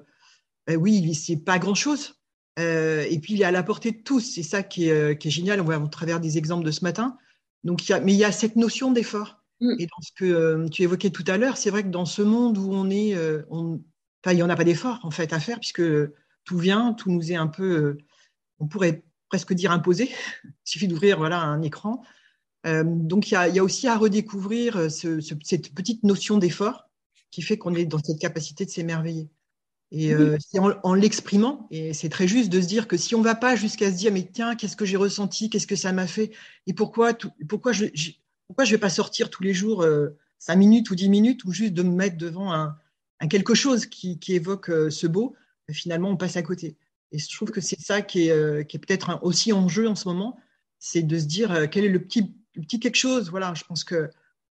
ben oui, c'est pas grand-chose. Euh, et puis, il est à la portée de tous. C'est ça qui est, qui est, génial. On voit à travers des exemples de ce matin. Donc, il y a, mais il y a cette notion d'effort. Mm. Et dans ce que euh, tu évoquais tout à l'heure, c'est vrai que dans ce monde où on est, euh, on, il n'y en a pas d'effort en fait à faire puisque tout vient, tout nous est un peu, euh, on pourrait presque dire imposé. Il suffit d'ouvrir voilà un écran. donc il y a, y a, aussi à redécouvrir ce, ce, cette petite notion d'effort qui fait qu'on est dans cette capacité de s'émerveiller. Et euh, c'est en, l'exprimant, et c'est très juste de se dire que si on ne va pas jusqu'à se dire, mais tiens, qu'est-ce que j'ai ressenti, qu'est-ce que ça m'a fait, et pourquoi, pourquoi je ne vais pas sortir tous les jours euh, cinq minutes ou dix minutes, ou juste de me mettre devant un, quelque chose qui, évoque euh, ce beau, finalement, on passe à côté. Et je trouve que c'est ça qui est, qui est peut-être aussi en jeu en ce moment, c'est de se dire quel est le petit, le petit quelque chose. Voilà, je pense que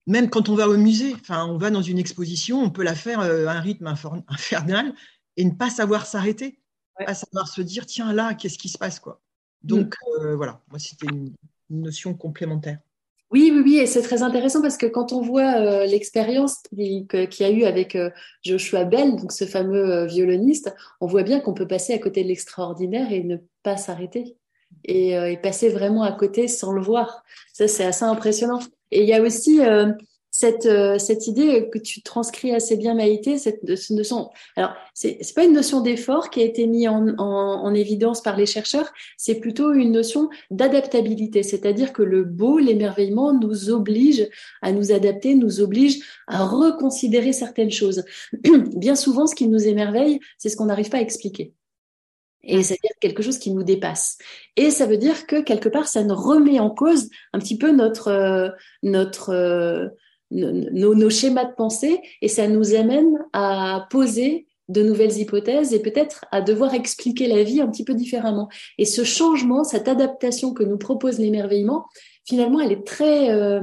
même quand on va au musée, enfin, on va dans une exposition, on peut la faire à un rythme infernal et ne pas savoir s'arrêter, ouais. pas savoir se dire tiens là, qu'est-ce qui se passe quoi. Donc mm. euh, voilà, moi c'était une, notion complémentaire. Oui, oui, oui, et c'est très intéressant parce que quand on voit euh, l'expérience qu'il y a eu avec euh, Joshua Bell, donc ce fameux violoniste, on voit bien qu'on peut passer à côté de l'extraordinaire et ne pas s'arrêter et, passer vraiment à côté sans le voir. Ça, c'est assez impressionnant. Et il y a aussi cette, euh, cette idée que tu transcris assez bien, Maïté, cette. Alors, c'est n'est pas une notion d'effort qui a été mise en, évidence par les chercheurs, c'est plutôt une notion d'adaptabilité, c'est-à-dire que le beau, l'émerveillement nous oblige à nous adapter, nous oblige à reconsidérer certaines choses. bien souvent, ce qui nous émerveille, c'est ce qu'on n'arrive pas à expliquer. Et c'est-à-dire quelque chose qui nous dépasse. Et ça veut dire que quelque part, ça nous remet en cause un petit peu notre euh, notre euh, nos, nos, schémas de pensée et ça nous amène à poser de nouvelles hypothèses et peut-être à devoir expliquer la vie un petit peu différemment. Et ce changement, cette adaptation que nous propose l'émerveillement, finalement, elle est très, euh,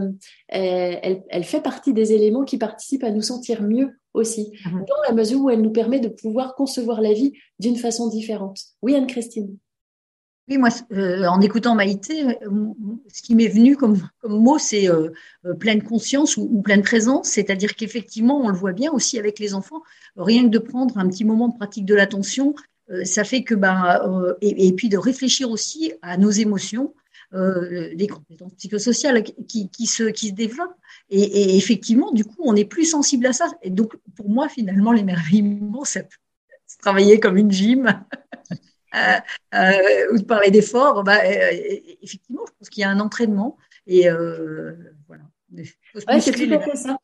elle, elle, fait partie des éléments qui participent à nous sentir mieux aussi, mmh. dans la mesure où elle nous permet de pouvoir concevoir la vie d'une façon différente. Oui, Anne-Christine. Oui, moi, euh, en écoutant Maïté, euh, ce qui m'est venu comme, mot, c'est euh, pleine conscience ou, pleine présence, c'est-à-dire qu'effectivement, on le voit bien aussi avec les enfants, rien que de prendre un petit moment de pratique de l'attention, ça fait que, ben, et, puis de réfléchir aussi à nos émotions, les compétences psychosociales qui, se, qui se développent. Et, effectivement, du coup, on est plus sensible à ça. Et donc, pour moi, finalement, l'émerveillement, ça peut travailler comme une gym. Euh, euh, ou de parler d'effort, bah, euh, effectivement, je pense qu'il y a un entraînement. Et voilà. c'est tout à fait ça.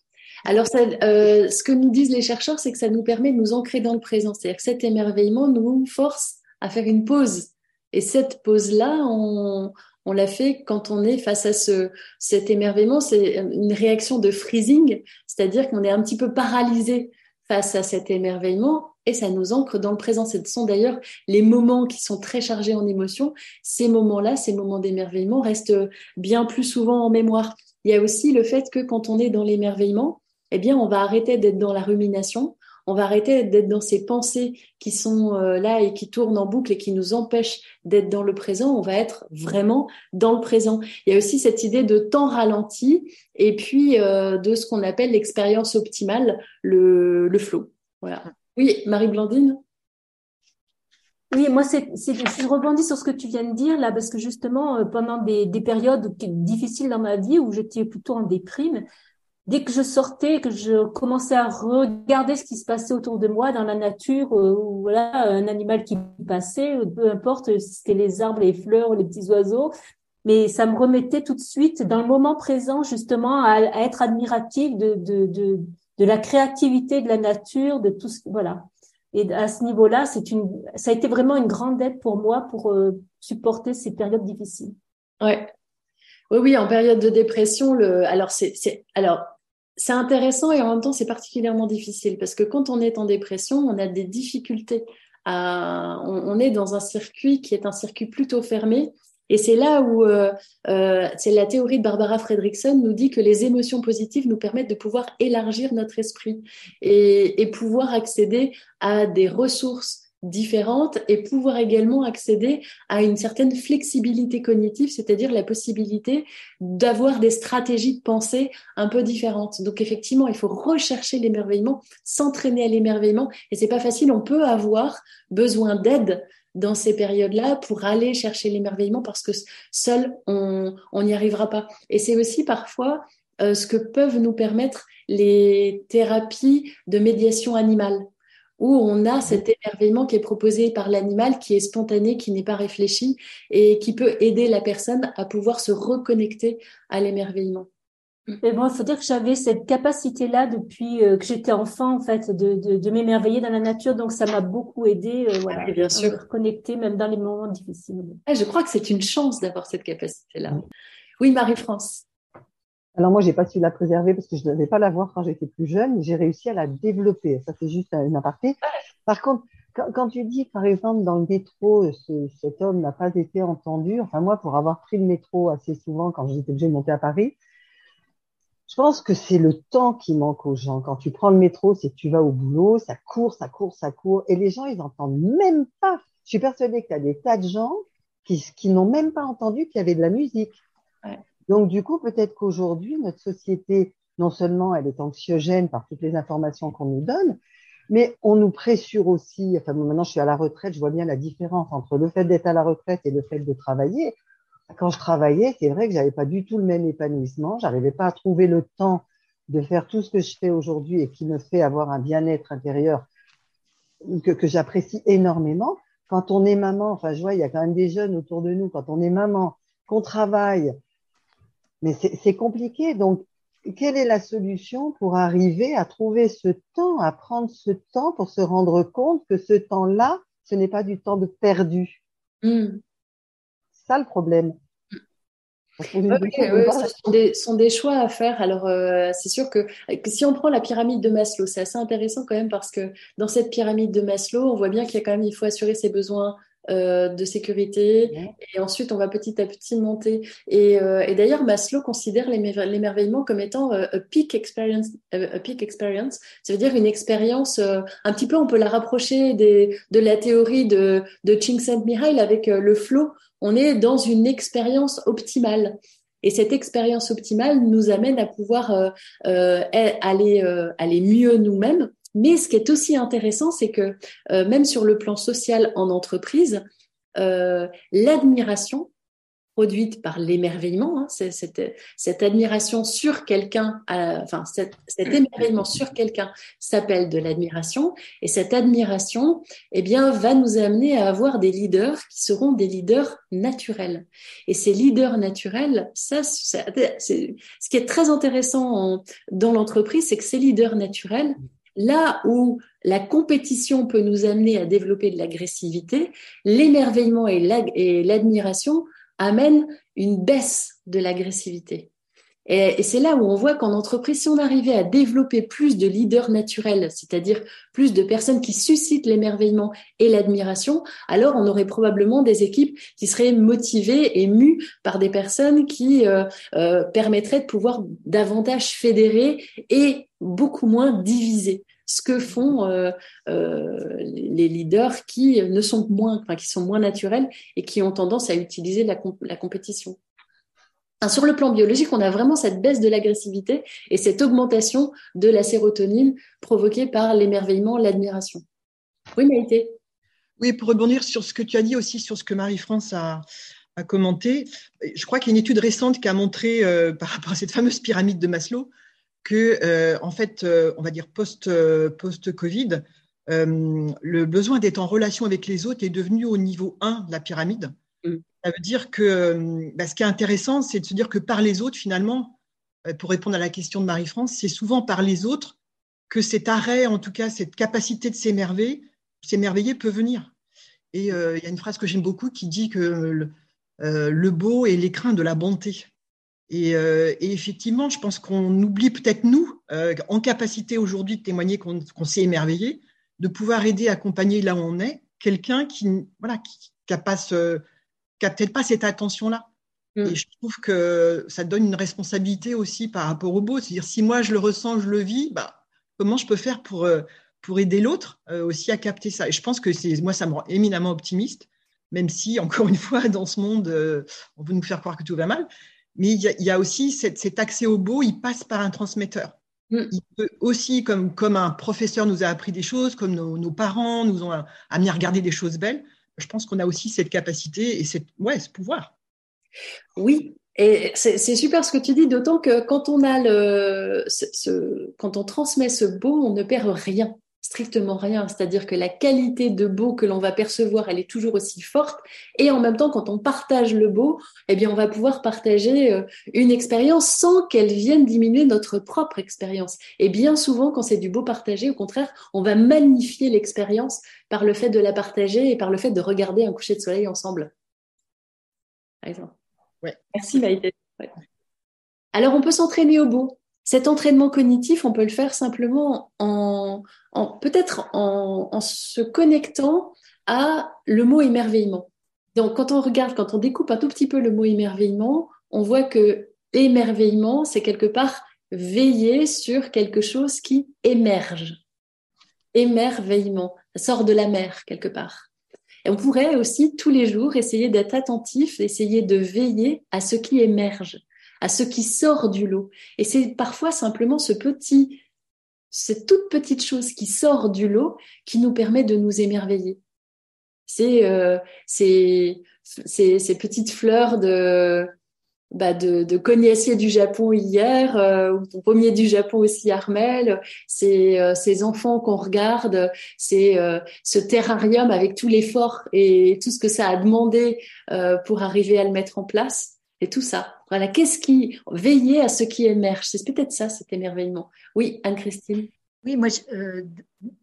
Alors, ça, euh, ce que nous disent les chercheurs, c'est que ça nous permet de nous ancrer dans le présent. C'est-à-dire que cet émerveillement nous force à faire une pause. Et cette pause-là, on, on l'a fait quand on est face à ce, cet émerveillement. C'est une réaction de freezing, c'est-à-dire qu'on est un petit peu paralysé face à cet émerveillement et ça nous ancre dans le présent. Ce sont d'ailleurs les moments qui sont très chargés en émotions. Ces moments-là, ces moments d'émerveillement restent bien plus souvent en mémoire. Il y a aussi le fait que quand on est dans l'émerveillement, eh bien, on va arrêter d'être dans la rumination, on va arrêter d'être dans ces pensées qui sont euh, là et qui tournent en boucle et qui nous empêchent d'être dans le présent. On va être vraiment dans le présent. Il y a aussi cette idée de temps ralenti et puis euh, de ce qu'on appelle l'expérience optimale, le, le flow. Voilà. Oui, Marie-Blandine oui, moi, c'est, je rebondis sur ce que tu viens de dire là, parce que justement, euh, pendant des, des périodes difficiles dans ma vie où j'étais plutôt en déprime, dès que je sortais, que je commençais à regarder ce qui se passait autour de moi dans la nature, euh, voilà, un animal qui passait, peu importe si c'était les arbres, les fleurs, les petits oiseaux, mais ça me remettait tout de suite dans le moment présent, justement, à, à être admirative de, de la créativité de la nature, de tout ce voilà. Et à ce niveau-là, c'est une, ça a été vraiment une grande aide pour moi pour euh, supporter ces périodes difficiles. Ouais. Oui, oui, en période de dépression, le, alors c'est, c'est, alors c'est intéressant et en même temps c'est particulièrement difficile parce que quand on est en dépression, on a des difficultés à, on, on est dans un circuit qui est un circuit plutôt fermé et c'est là où euh, euh, c'est la théorie de Barbara Fredrickson nous dit que les émotions positives nous permettent de pouvoir élargir notre esprit et, et pouvoir accéder à des ressources différentes et pouvoir également accéder à une certaine flexibilité cognitive, c'est-à-dire la possibilité d'avoir des stratégies de pensée un peu différentes. Donc effectivement, il faut rechercher l'émerveillement, s'entraîner à l'émerveillement et c'est pas facile, on peut avoir besoin d'aide dans ces périodes-là pour aller chercher l'émerveillement parce que seul, on n'y arrivera pas. Et c'est aussi parfois euh, ce que peuvent nous permettre les thérapies de médiation animale où on a cet émerveillement qui est proposé par l'animal, qui est spontané, qui n'est pas réfléchi et qui peut aider la personne à pouvoir se reconnecter à l'émerveillement. Mais bon, il faut dire que j'avais cette capacité-là depuis euh, que j'étais enfant, en fait, de, de, de m'émerveiller dans la nature. Donc, ça m'a beaucoup aidé, euh, voilà, bien sûr. à me reconnecter, même dans les moments difficiles. Ah, je crois que c'est une chance d'avoir cette capacité-là. Oui, Marie-France. Alors moi, j'ai pas su la préserver parce que je ne devais pas l'avoir quand j'étais plus jeune. J'ai réussi à la développer. Ça, c'est juste une aparté. Par contre, quand, quand, tu dis, par exemple, dans le métro, ce, cet homme n'a pas été entendu. Enfin, moi, pour avoir pris le métro assez souvent quand j'étais obligée de monter à Paris, je pense que c'est le temps qui manque aux gens. Quand tu prends le métro, c'est que tu vas au boulot, ça court, ça court, ça court. Et les gens, ils n'entendent même pas. Je suis persuadée qu'il y a des tas de gens qui, qui n'ont même pas entendu qu'il y avait de la musique. Ouais. Donc, du coup, peut-être qu'aujourd'hui, notre société, non seulement elle est anxiogène par toutes les informations qu'on nous donne, mais on nous pressure aussi. Enfin, maintenant, je suis à la retraite, je vois bien la différence entre le fait d'être à la retraite et le fait de travailler. Quand je travaillais, c'est vrai que j'avais pas du tout le même épanouissement. J'arrivais pas à trouver le temps de faire tout ce que je fais aujourd'hui et qui me fait avoir un bien-être intérieur que, j'apprécie énormément. Quand on est maman, enfin, je vois, il y a quand même des jeunes autour de nous. Quand on est maman, qu'on travaille, mais c'est compliqué. Donc, quelle est la solution pour arriver à trouver ce temps, à prendre ce temps pour se rendre compte que ce temps-là, ce n'est pas du temps perdu? Mm. Ça le problème. Okay, ouais, ce sont des, sont des, choix à faire. Alors, euh, c'est sûr que, que, si on prend la pyramide de Maslow, c'est assez intéressant quand même parce que dans cette pyramide de Maslow, on voit bien qu'il y a quand même, il faut assurer ses besoins euh, de sécurité et ensuite on va petit à petit monter. Et, euh, et d'ailleurs, Maslow considère l'émer- l'émerveillement comme étant euh, a peak experience. euh, A peak experience, ça veut dire une expérience un petit peu, on peut la rapprocher des, de la théorie de, de Csikszentmihalyi avec le flow. On est dans une expérience optimale. Et cette expérience optimale nous amène à pouvoir aller, aller mieux nous-mêmes. Mais ce qui est aussi intéressant, c'est que euh, même sur le plan social en entreprise, euh, l'admiration produite par l'émerveillement, hein, cette, admiration sur quelqu'un, euh, enfin cet, émerveillement sur quelqu'un s'appelle de l'admiration, et cette admiration, eh bien, va nous amener à avoir des leaders qui seront des leaders naturels. Et ces leaders naturels, ça, ce qui est très intéressant dans l'entreprise, c'est que ces leaders naturels, là où la compétition peut nous amener à développer de l'agressivité, l'émerveillement et l'admiration amènent une baisse de l'agressivité. Et, c'est là où on voit qu'en entreprise, si on arrivait à développer plus de leaders naturels, c'est-à-dire plus de personnes qui suscitent l'émerveillement et l'admiration, alors on aurait probablement des équipes qui seraient motivées et mues par des personnes qui euh, euh, permettraient de pouvoir davantage fédérer et beaucoup moins diviser ce que font euh, les leaders qui ne sont moins, enfin, qui sont moins naturels et qui ont tendance à utiliser la compétition. Sur le plan biologique, on a vraiment cette baisse de l'agressivité et cette augmentation de la sérotonine provoquée par l'émerveillement, l'admiration. Oui, Maïté. Oui, pour rebondir sur ce que tu as dit aussi, sur ce que Marie-France a, commenté, je crois qu'il y a une étude récente qui a montré, euh, par rapport à cette fameuse pyramide de Maslow, que, euh, en fait, euh, on va dire post, post Covid, euh, le besoin d'être en relation avec les autres est devenu au niveau 1 de la pyramide. Mm. Ça veut dire que bah, ce qui est intéressant, c'est de se dire que par les autres, finalement, euh, pour répondre à la question de Marie-France, c'est souvent par les autres que cet arrêt, en tout cas cette capacité de s'émerveiller, s'émerveiller peut venir. Et euh, il y a une phrase que j'aime beaucoup qui dit que le, euh, beau est l'écrin de la bonté. Et, euh, effectivement, je pense qu'on oublie peut-être nous, euh, en capacité aujourd'hui de témoigner qu'on qu s'est émerveillé, de pouvoir aider, accompagner là où on est, quelqu'un qui voilà qui, a pas qui a peut-être pas cette attention-là. Mm. Et je trouve que ça donne une responsabilité aussi par rapport au beau. C'est-à-dire, si moi je le ressens, je le vis, bah, comment je peux faire pour, euh, pour aider l'autre euh, aussi à capter ça? Et je pense que moi, ça me rend éminemment optimiste, même si, encore une fois, dans ce monde, euh, on veut nous faire croire que tout va mal. Mais il y a, il y a aussi cette, cet accès au beau, il passe par un transmetteur. Mm. Il peut aussi, comme, comme un professeur nous a appris des choses, comme nos, nos parents nous ont amené à regarder des choses belles, je pense qu'on a aussi cette capacité et ouais, ce pouvoir. Oui, et c'est super ce que tu dis, d'autant que quand on a le, quand on transmet ce beau, on ne perd rien. Strictement rien. C'est-à-dire que la qualité de beau que l'on va percevoir, elle est toujours aussi forte. Et en même temps, quand on partage le beau, eh bien, on va pouvoir partager euh, une expérience sans qu'elle vienne diminuer notre propre expérience. Et bien souvent, quand c'est du beau partagé, au contraire, on va magnifier l'expérience par le fait de la partager et par le fait de regarder un coucher de soleil ensemble. Par exemple. Merci Maïté. Alors, on peut s'entraîner au beau. Cet entraînement cognitif, on peut le faire simplement en, peut-être en, se connectant à le mot émerveillement. Donc, quand on regarde, quand on découpe un tout petit peu le mot émerveillement, on voit que émerveillement, c'est quelque part veiller sur quelque chose qui émerge. Émerveillement, sort de la mer quelque part. Et on pourrait aussi tous les jours essayer d'être attentif, essayer de veiller à ce qui émerge à ce qui sort du lot. Et c'est parfois simplement ce petit, cette toute petite chose qui sort du lot qui nous permet de nous émerveiller. C'est euh, ces, petites fleurs de, bah de, de cognacier du Japon hier, euh, ou pommier du Japon aussi, Armel, c'est euh, ces enfants qu'on regarde, c'est euh, ce terrarium avec tout l'effort et tout ce que ça a demandé pour arriver à le mettre en place. Et tout ça. Voilà, qu'est-ce qui veiller à ce qui émerge C'est peut-être ça, cet émerveillement. Oui, Anne-Christine. Oui, moi, euh,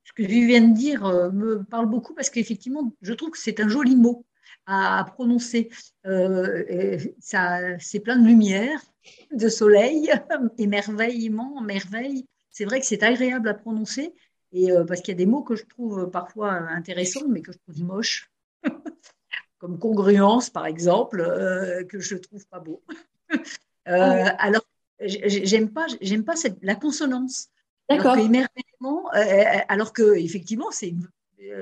ce que je viens de dire euh, me parle beaucoup parce qu'effectivement, je trouve que c'est un joli mot à, prononcer. Euh, c'est plein de lumière, de soleil, émerveillement, merveille. C'est vrai que c'est agréable à prononcer et parce qu'il y a des mots que je trouve parfois intéressants, mais que je trouve moches. Comme congruence, par exemple, euh, que je trouve pas beau. euh, alors, j'aime pas, j'aime pas cette, la consonance. D'accord. Alors émerveillement, euh, alors que effectivement, c'est une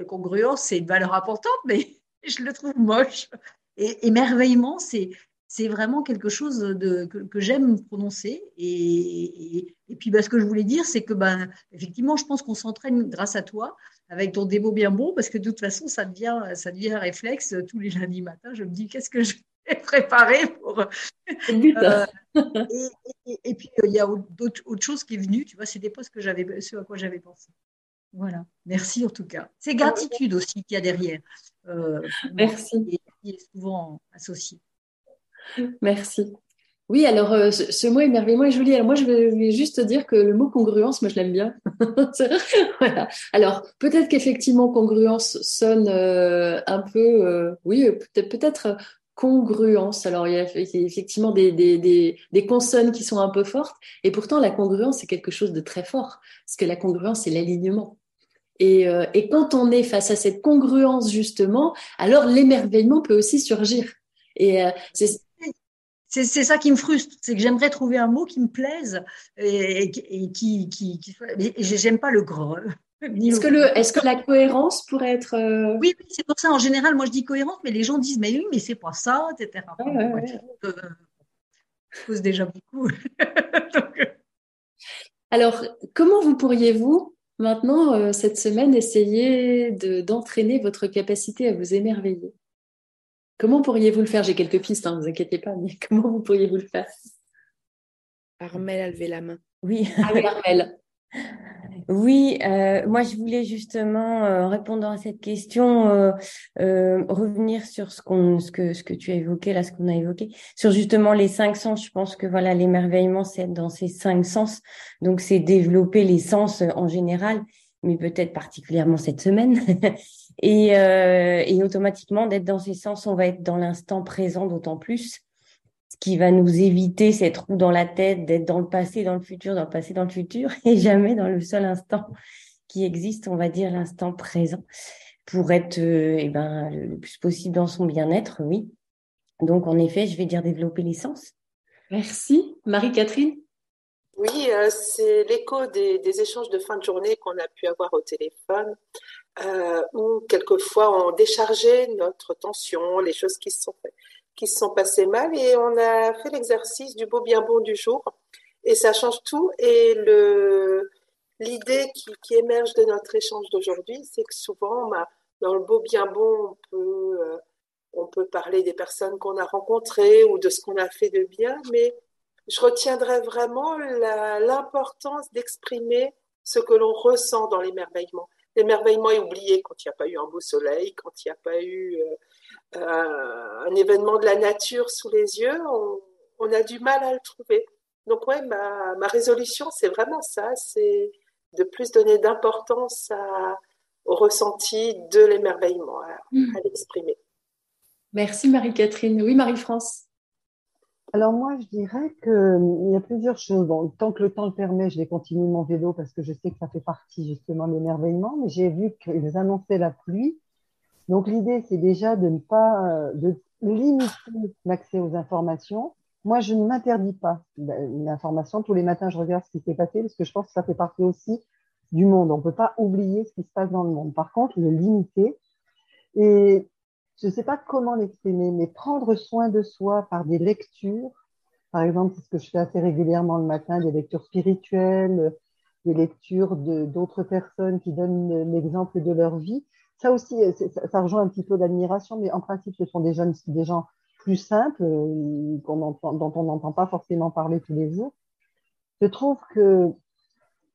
congruence, c'est une valeur importante, mais je le trouve moche. Et émerveillement, c'est c'est vraiment quelque chose de, que, j'aime prononcer. Et, et, puis, bah, ce que je voulais dire, c'est que, ben, effectivement, je pense qu'on s'entraîne grâce à toi, avec ton démo bien bon, parce que de toute façon, ça devient, ça devient un réflexe tous les lundis matins. Je me dis, qu'est-ce que je vais préparer pour. Euh, et, puis, il y a autre, autre chose qui est venue, tu vois, c'était pas ce, que j'avais, ce à quoi j'avais pensé. Voilà, merci en tout cas. C'est gratitude aussi qu'il y a derrière. Euh, merci. Et qui est souvent associé. Merci. Oui, alors euh, ce, mot émerveillement est joli. Alors moi, je vais juste dire que le mot congruence, moi, je l'aime bien. Alors peut-être qu'effectivement, congruence sonne euh, un peu, euh, oui, peut-être peut-être congruence. Alors il y a effectivement des, consonnes qui sont un peu fortes, et pourtant la congruence c'est quelque chose de très fort, parce que la congruence c'est l'alignement. Et, et quand on est face à cette congruence justement, alors l'émerveillement peut aussi surgir. Et c'est c'est ça qui me frustre, c'est que j'aimerais trouver un mot qui me plaise et, qui, qui, qui j'aime pas le gros. Est-ce que, le, est-ce que la cohérence pourrait être. Euh, oui, c'est pour ça. En général, moi, je dis cohérence, mais les gens disent, mais oui, mais c'est pas ça, etc. Euh, je pose déjà beaucoup. Euh. Alors, comment vous pourriez-vous, maintenant, cette semaine, essayer de, d'entraîner votre capacité à vous émerveiller? Comment pourriez-vous le faire? J'ai quelques pistes, ne hein, vous inquiétez pas, mais comment vous pourriez-vous le faire? Armel a levé la main. Oui. Ah oui, Armel. Oui, euh, moi je voulais justement, euh, en répondant à cette question, euh, revenir sur ce, qu'on, ce, que, ce que tu as évoqué, là, ce qu'on a évoqué, sur justement les cinq sens. Je pense que voilà, l'émerveillement, c'est dans ces cinq sens. Donc c'est développer les sens en général mais peut-être particulièrement cette semaine. et, euh, et automatiquement, d'être dans ces sens, on va être dans l'instant présent d'autant plus, ce qui va nous éviter cette roue dans la tête, d'être dans le passé, dans le futur, dans le passé, dans le futur, et jamais dans le seul instant qui existe, on va dire l'instant présent, pour être euh, eh ben, le plus possible dans son bien-être, oui. Donc, en effet, je vais dire développer les sens. Merci. Marie-Catherine? Oui, euh, c'est l'écho des, échanges de fin de journée qu'on a pu avoir au téléphone, euh, où quelquefois on déchargeait notre tension, les choses qui se sont, qui se sont passées mal, et on a fait l'exercice du beau bien bon du jour, et ça change tout. Et le l'idée qui, émerge de notre échange d'aujourd'hui, c'est que souvent, dans le beau bien bon, on peut, euh, on peut parler des personnes qu'on a rencontrées ou de ce qu'on a fait de bien, mais je retiendrai vraiment l'importance d'exprimer ce que l'on ressent dans l'émerveillement. L'émerveillement est oublié quand il n'y a pas eu un beau soleil, quand il n'y a pas eu euh, euh, un événement de la nature sous les yeux, on, a du mal à le trouver. Donc ouais, ma, ma résolution, c'est vraiment ça, c'est de plus donner d'importance au ressenti de l'émerveillement, à, mmh. l'exprimer. Merci Marie-Catherine. Oui, Marie-France. Alors moi, je dirais qu'il y a plusieurs choses. tant que le temps le permet, je vais continuer mon vélo parce que je sais que ça fait partie justement de l'émerveillement. Mais j'ai vu qu'ils annonçaient la pluie. Donc l'idée, c'est déjà de ne pas euh, de limiter l'accès aux informations. Moi, je ne m'interdis pas l'information. Tous les matins, je regarde ce qui s'est passé parce que je pense que ça fait partie aussi du monde. On ne peut pas oublier ce qui se passe dans le monde. Par contre, le limiter. Et je ne sais pas comment l'exprimer, mais prendre soin de soi par des lectures. Par exemple, c'est ce que je fais assez régulièrement le matin, des lectures spirituelles, des lectures d'autres personnes qui donnent l'exemple de leur vie. Ça aussi, ça, ça rejoint un petit peu l'admiration, mais en principe, ce sont des, jeunes, gens plus simples, euh, dont on n'entend pas forcément parler tous les jours. Je trouve que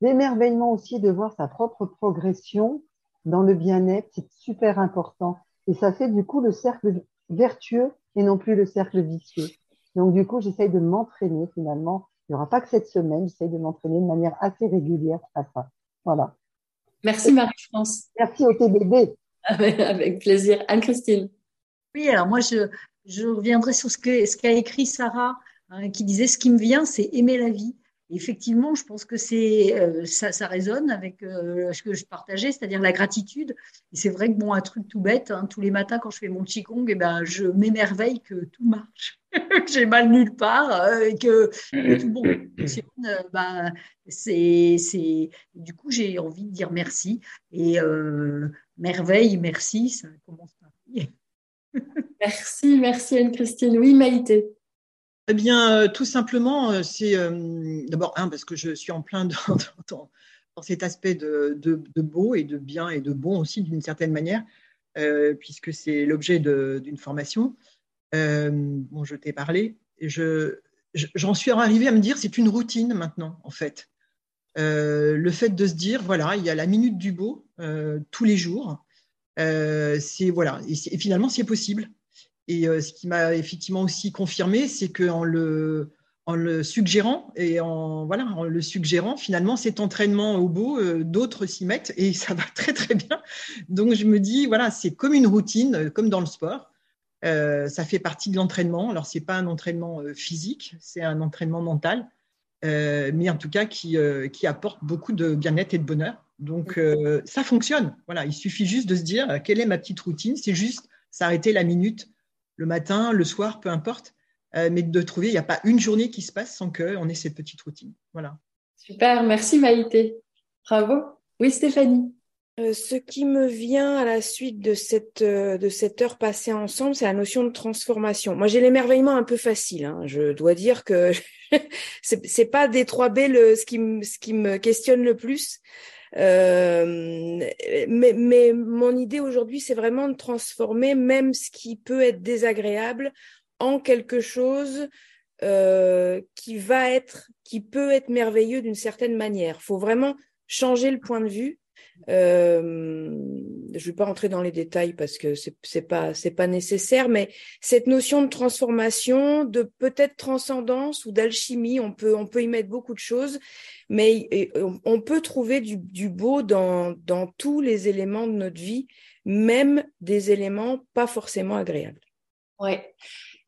l'émerveillement aussi de voir sa propre progression dans le bien-être, c'est super important. Et ça fait du coup le cercle vertueux et non plus le cercle vicieux. Donc du coup, j'essaye de m'entraîner finalement. Il n'y aura pas que cette semaine, j'essaye de m'entraîner de manière assez régulière à ça. Voilà. Merci Marie-France. Merci au TBB. Avec plaisir. Anne-Christine. Oui, alors moi, je, je reviendrai sur ce qu'a ce qu'a écrit Sarah, hein, qui disait ce qui me vient, c'est aimer la vie. Effectivement, je pense que c'est euh, ça, ça, résonne avec euh, ce que je partageais, c'est-à-dire la gratitude. Et c'est vrai que bon, un truc tout bête, hein, tous les matins quand je fais mon qigong, eh ben, je m'émerveille que tout marche, que j'ai mal nulle part, euh, et que, tout bon ben, c'est, c'est, du coup, j'ai envie de dire merci et merveille, merci, ça commence par Merci, merci Anne-Christine. Oui, Maïté. Eh bien, euh, tout simplement, euh, c'est euh, d'abord, un, parce que je suis en plein dans, cet aspect de, beau et de bien et de bon aussi, d'une certaine manière, puisque c'est l'objet d'une formation. bon, je t'ai parlé. Je, j'en suis arrivée à me dire, c'est une routine maintenant, en fait. le fait de se dire, voilà, il y a la minute du beau tous les jours. c'est voilà, et finalement, c'est possible. Et euh, ce qui m'a effectivement aussi confirmé, c'est qu'en le, suggérant et en voilà en le suggérant finalement cet entraînement au beau euh, d'autres s'y mettent et ça va très très bien. Donc je me dis voilà c'est comme une routine euh, comme dans le sport. Ça fait partie de l'entraînement. Alors c'est pas un entraînement physique c'est un entraînement mental mais en tout cas qui qui apporte beaucoup de bien-être et de bonheur. Donc ça fonctionne. Voilà il suffit juste de se dire quelle est ma petite routine? C'est juste s'arrêter la minute le matin, le soir, peu importe, euh, mais de trouver, il n'y a pas une journée qui se passe sans qu'on ait cette petite routine. Voilà. Super, merci Maïté. Bravo. Oui, Stéphanie. Euh, ce qui me vient à la suite de cette euh, de cette heure passée ensemble, c'est la notion de transformation. Moi, j'ai l'émerveillement un peu facile. Hein. Je dois dire que c'est c'est pas des trois B le, ce qui me ce qui me questionne le plus. Euh, mais, mon idée aujourd'hui, c'est vraiment de transformer même ce qui peut être désagréable en quelque chose euh, qui va être, qui peut être merveilleux d'une certaine manière. Il faut vraiment changer le point de vue euh, je ne vais pas rentrer dans les détails parce que c'est c'est pas nécessaire, mais cette notion de transformation, de peut-être transcendance ou d'alchimie, on peut y mettre beaucoup de choses, mais on peut trouver du, beau dans dans tous les éléments de notre vie, même des éléments pas forcément agréables. Ouais.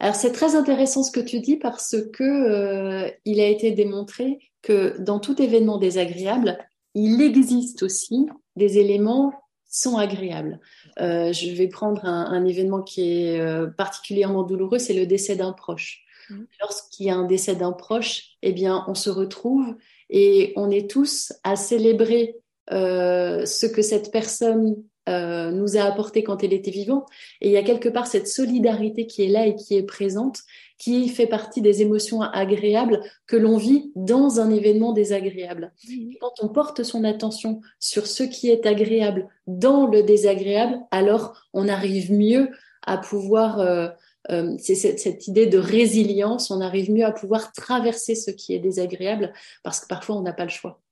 Alors c'est très intéressant ce que tu dis parce que euh, il a été démontré que dans tout événement désagréable, il existe aussi des éléments qui sont agréables. Euh, je vais prendre un, événement qui est euh, particulièrement douloureux, c'est le décès d'un proche. Mmh. Lorsqu'il y a un décès d'un proche, eh bien, on se retrouve et on est tous à célébrer euh, ce que cette personne euh, nous a apporté quand elle était vivante. Et il y a quelque part cette solidarité qui est là et qui est présente, qui fait partie des émotions agréables que l'on vit dans un événement désagréable. Quand on porte son attention sur ce qui est agréable dans le désagréable, alors on arrive mieux à pouvoir... Euh, euh, c'est cette, cette, idée de résilience, on arrive mieux à pouvoir traverser ce qui est désagréable parce que parfois on n'a pas le choix.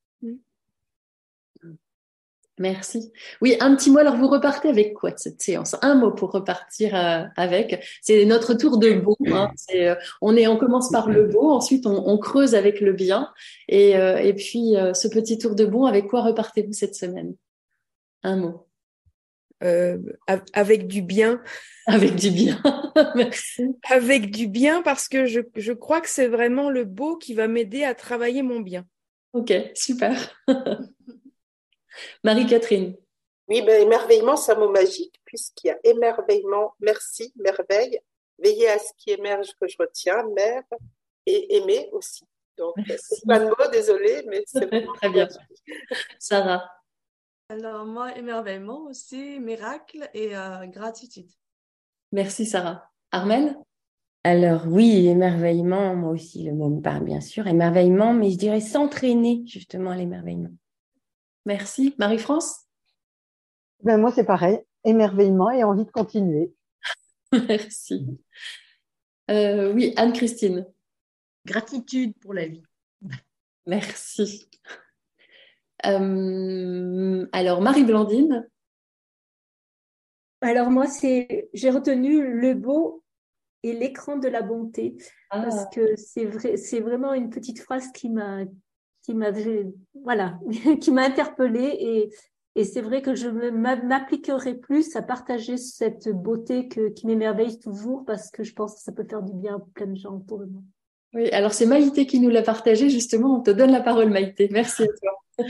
Merci. Oui, un petit mot. Alors, vous repartez avec quoi de cette séance? Un mot pour repartir euh, avec. C'est notre tour de beau. Hein. Euh, on est, on commence par le beau, ensuite on, on creuse avec le bien, et, euh, et puis ce petit tour de bon. Avec quoi repartez-vous cette semaine? Un mot. avec du bien. Avec du bien. Merci. Avec du bien parce que je, je crois que c'est vraiment le beau qui va m'aider à travailler mon bien. Ok, super. Marie-Catherine. Oui, ben, émerveillement, c'est un mot magique, puisqu'il y a émerveillement, merci, merveille, veiller à ce qui émerge que je retiens, mère, et aimer aussi. Donc, c'est plein de mots, désolé, mais c'est très bien. Sarah. Alors, moi, émerveillement aussi, miracle et euh, gratitude. Merci, Sarah. Armel alors oui, émerveillement, moi aussi le mot me parle bien sûr, émerveillement, mais je dirais s'entraîner justement à l'émerveillement. Merci. Marie-France? Ben, Moi, c'est pareil. Émerveillement et envie de continuer. Merci. Euh, oui, Anne-Christine. Gratitude pour la vie. Merci. Euh, alors, Marie-Blandine? Alors, moi, c'est j'ai retenu le beau et l'écran de la bonté. Parce ah. que c'est vrai, c'est vraiment une petite phrase qui m'a qui m'avait, voilà, qui m'a interpellée et, et c'est vrai que je m'appliquerai plus à partager cette beauté que, qui m'émerveille toujours parce que je pense que ça peut faire du bien à plein de gens autour de moi. Oui, alors c'est Maïté qui nous l'a partagé justement. On te donne la parole, Maïté. Merci à toi.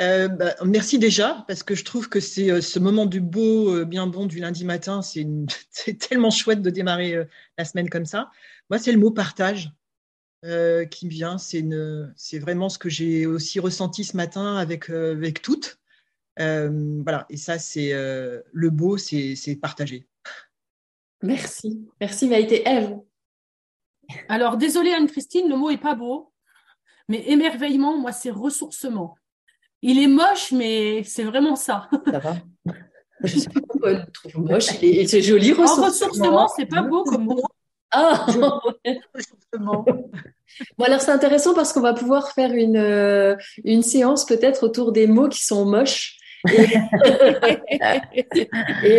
Euh, bah, merci déjà parce que je trouve que c'est euh, ce moment du beau, euh, bien bon du lundi matin. C'est tellement chouette de démarrer la semaine comme ça. Moi, c'est le mot partage. Euh, qui me vient. C'est, c'est vraiment ce que j'ai aussi ressenti ce matin avec, euh, avec toutes. Euh, voilà, et ça, c'est le beau, c'est, c'est partagé. Merci. Merci, Maïté. Eve Alors, désolée Anne-Christine, le mot est pas beau, mais émerveillement, moi, c'est ressourcement. Il est moche, mais c'est vraiment ça. Ça va Je sais pas pourquoi elle trouve moche, c'est joli, ressourcement. ressourcement, c'est pas beau comme mot. Ah, Bon, alors c'est intéressant parce qu'on va pouvoir faire une, euh, une séance peut-être autour des mots qui sont moches et,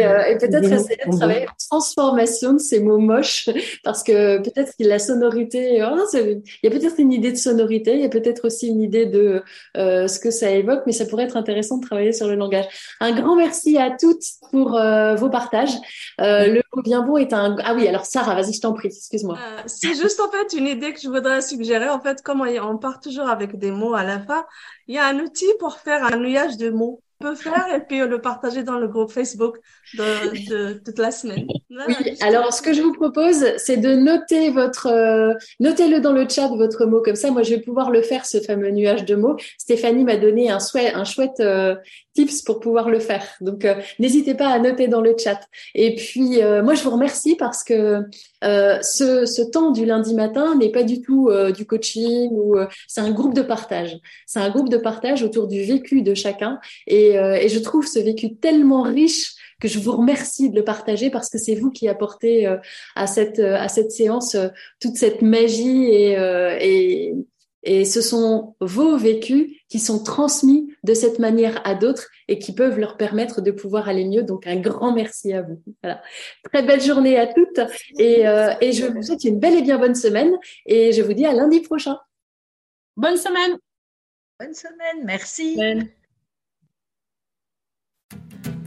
euh, et, peut-être essayer de travailler la transformation de ces mots moches, parce que peut-être que la sonorité, oh, il y a peut-être une idée de sonorité, il y a peut-être aussi une idée de euh, ce que ça évoque, mais ça pourrait être intéressant de travailler sur le langage. Un grand merci à toutes pour euh, vos partages. le mot bien bon est un... Ah oui, alors Sarah, vas-y, je t'en prie, excuse-moi. C'est juste en fait une idée que je voudrais suggérer. En fait, comme on part toujours avec des mots à la fin, il y a un outil pour faire un nuage de mots faire et puis le partager dans le groupe Facebook toute la semaine. alors ce que je vous propose, c'est de noter votre, euh, notez-le dans le chat votre mot comme ça. Moi, je vais pouvoir le faire ce fameux nuage de mots. Stéphanie m'a donné un, souhait, un chouette euh, pour pouvoir le faire. Donc, euh, n'hésitez pas à noter dans le chat. Et puis, moi, je vous remercie parce que ce, ce, temps du lundi matin n'est pas du tout du coaching ou c'est un groupe de partage. C'est un groupe de partage autour du vécu de chacun et euh, je trouve ce vécu tellement riche que je vous remercie de le partager parce que c'est vous qui apportez euh, à cette euh, à cette séance toute cette magie et et ce sont vos vécus qui sont transmis de cette manière à d'autres et qui peuvent leur permettre de pouvoir aller mieux. Donc un grand merci à vous. Voilà. Très belle journée à toutes et, et je vous souhaite une belle et bien bonne semaine et je vous dis à lundi prochain. Bonne semaine. Bonne semaine. Merci.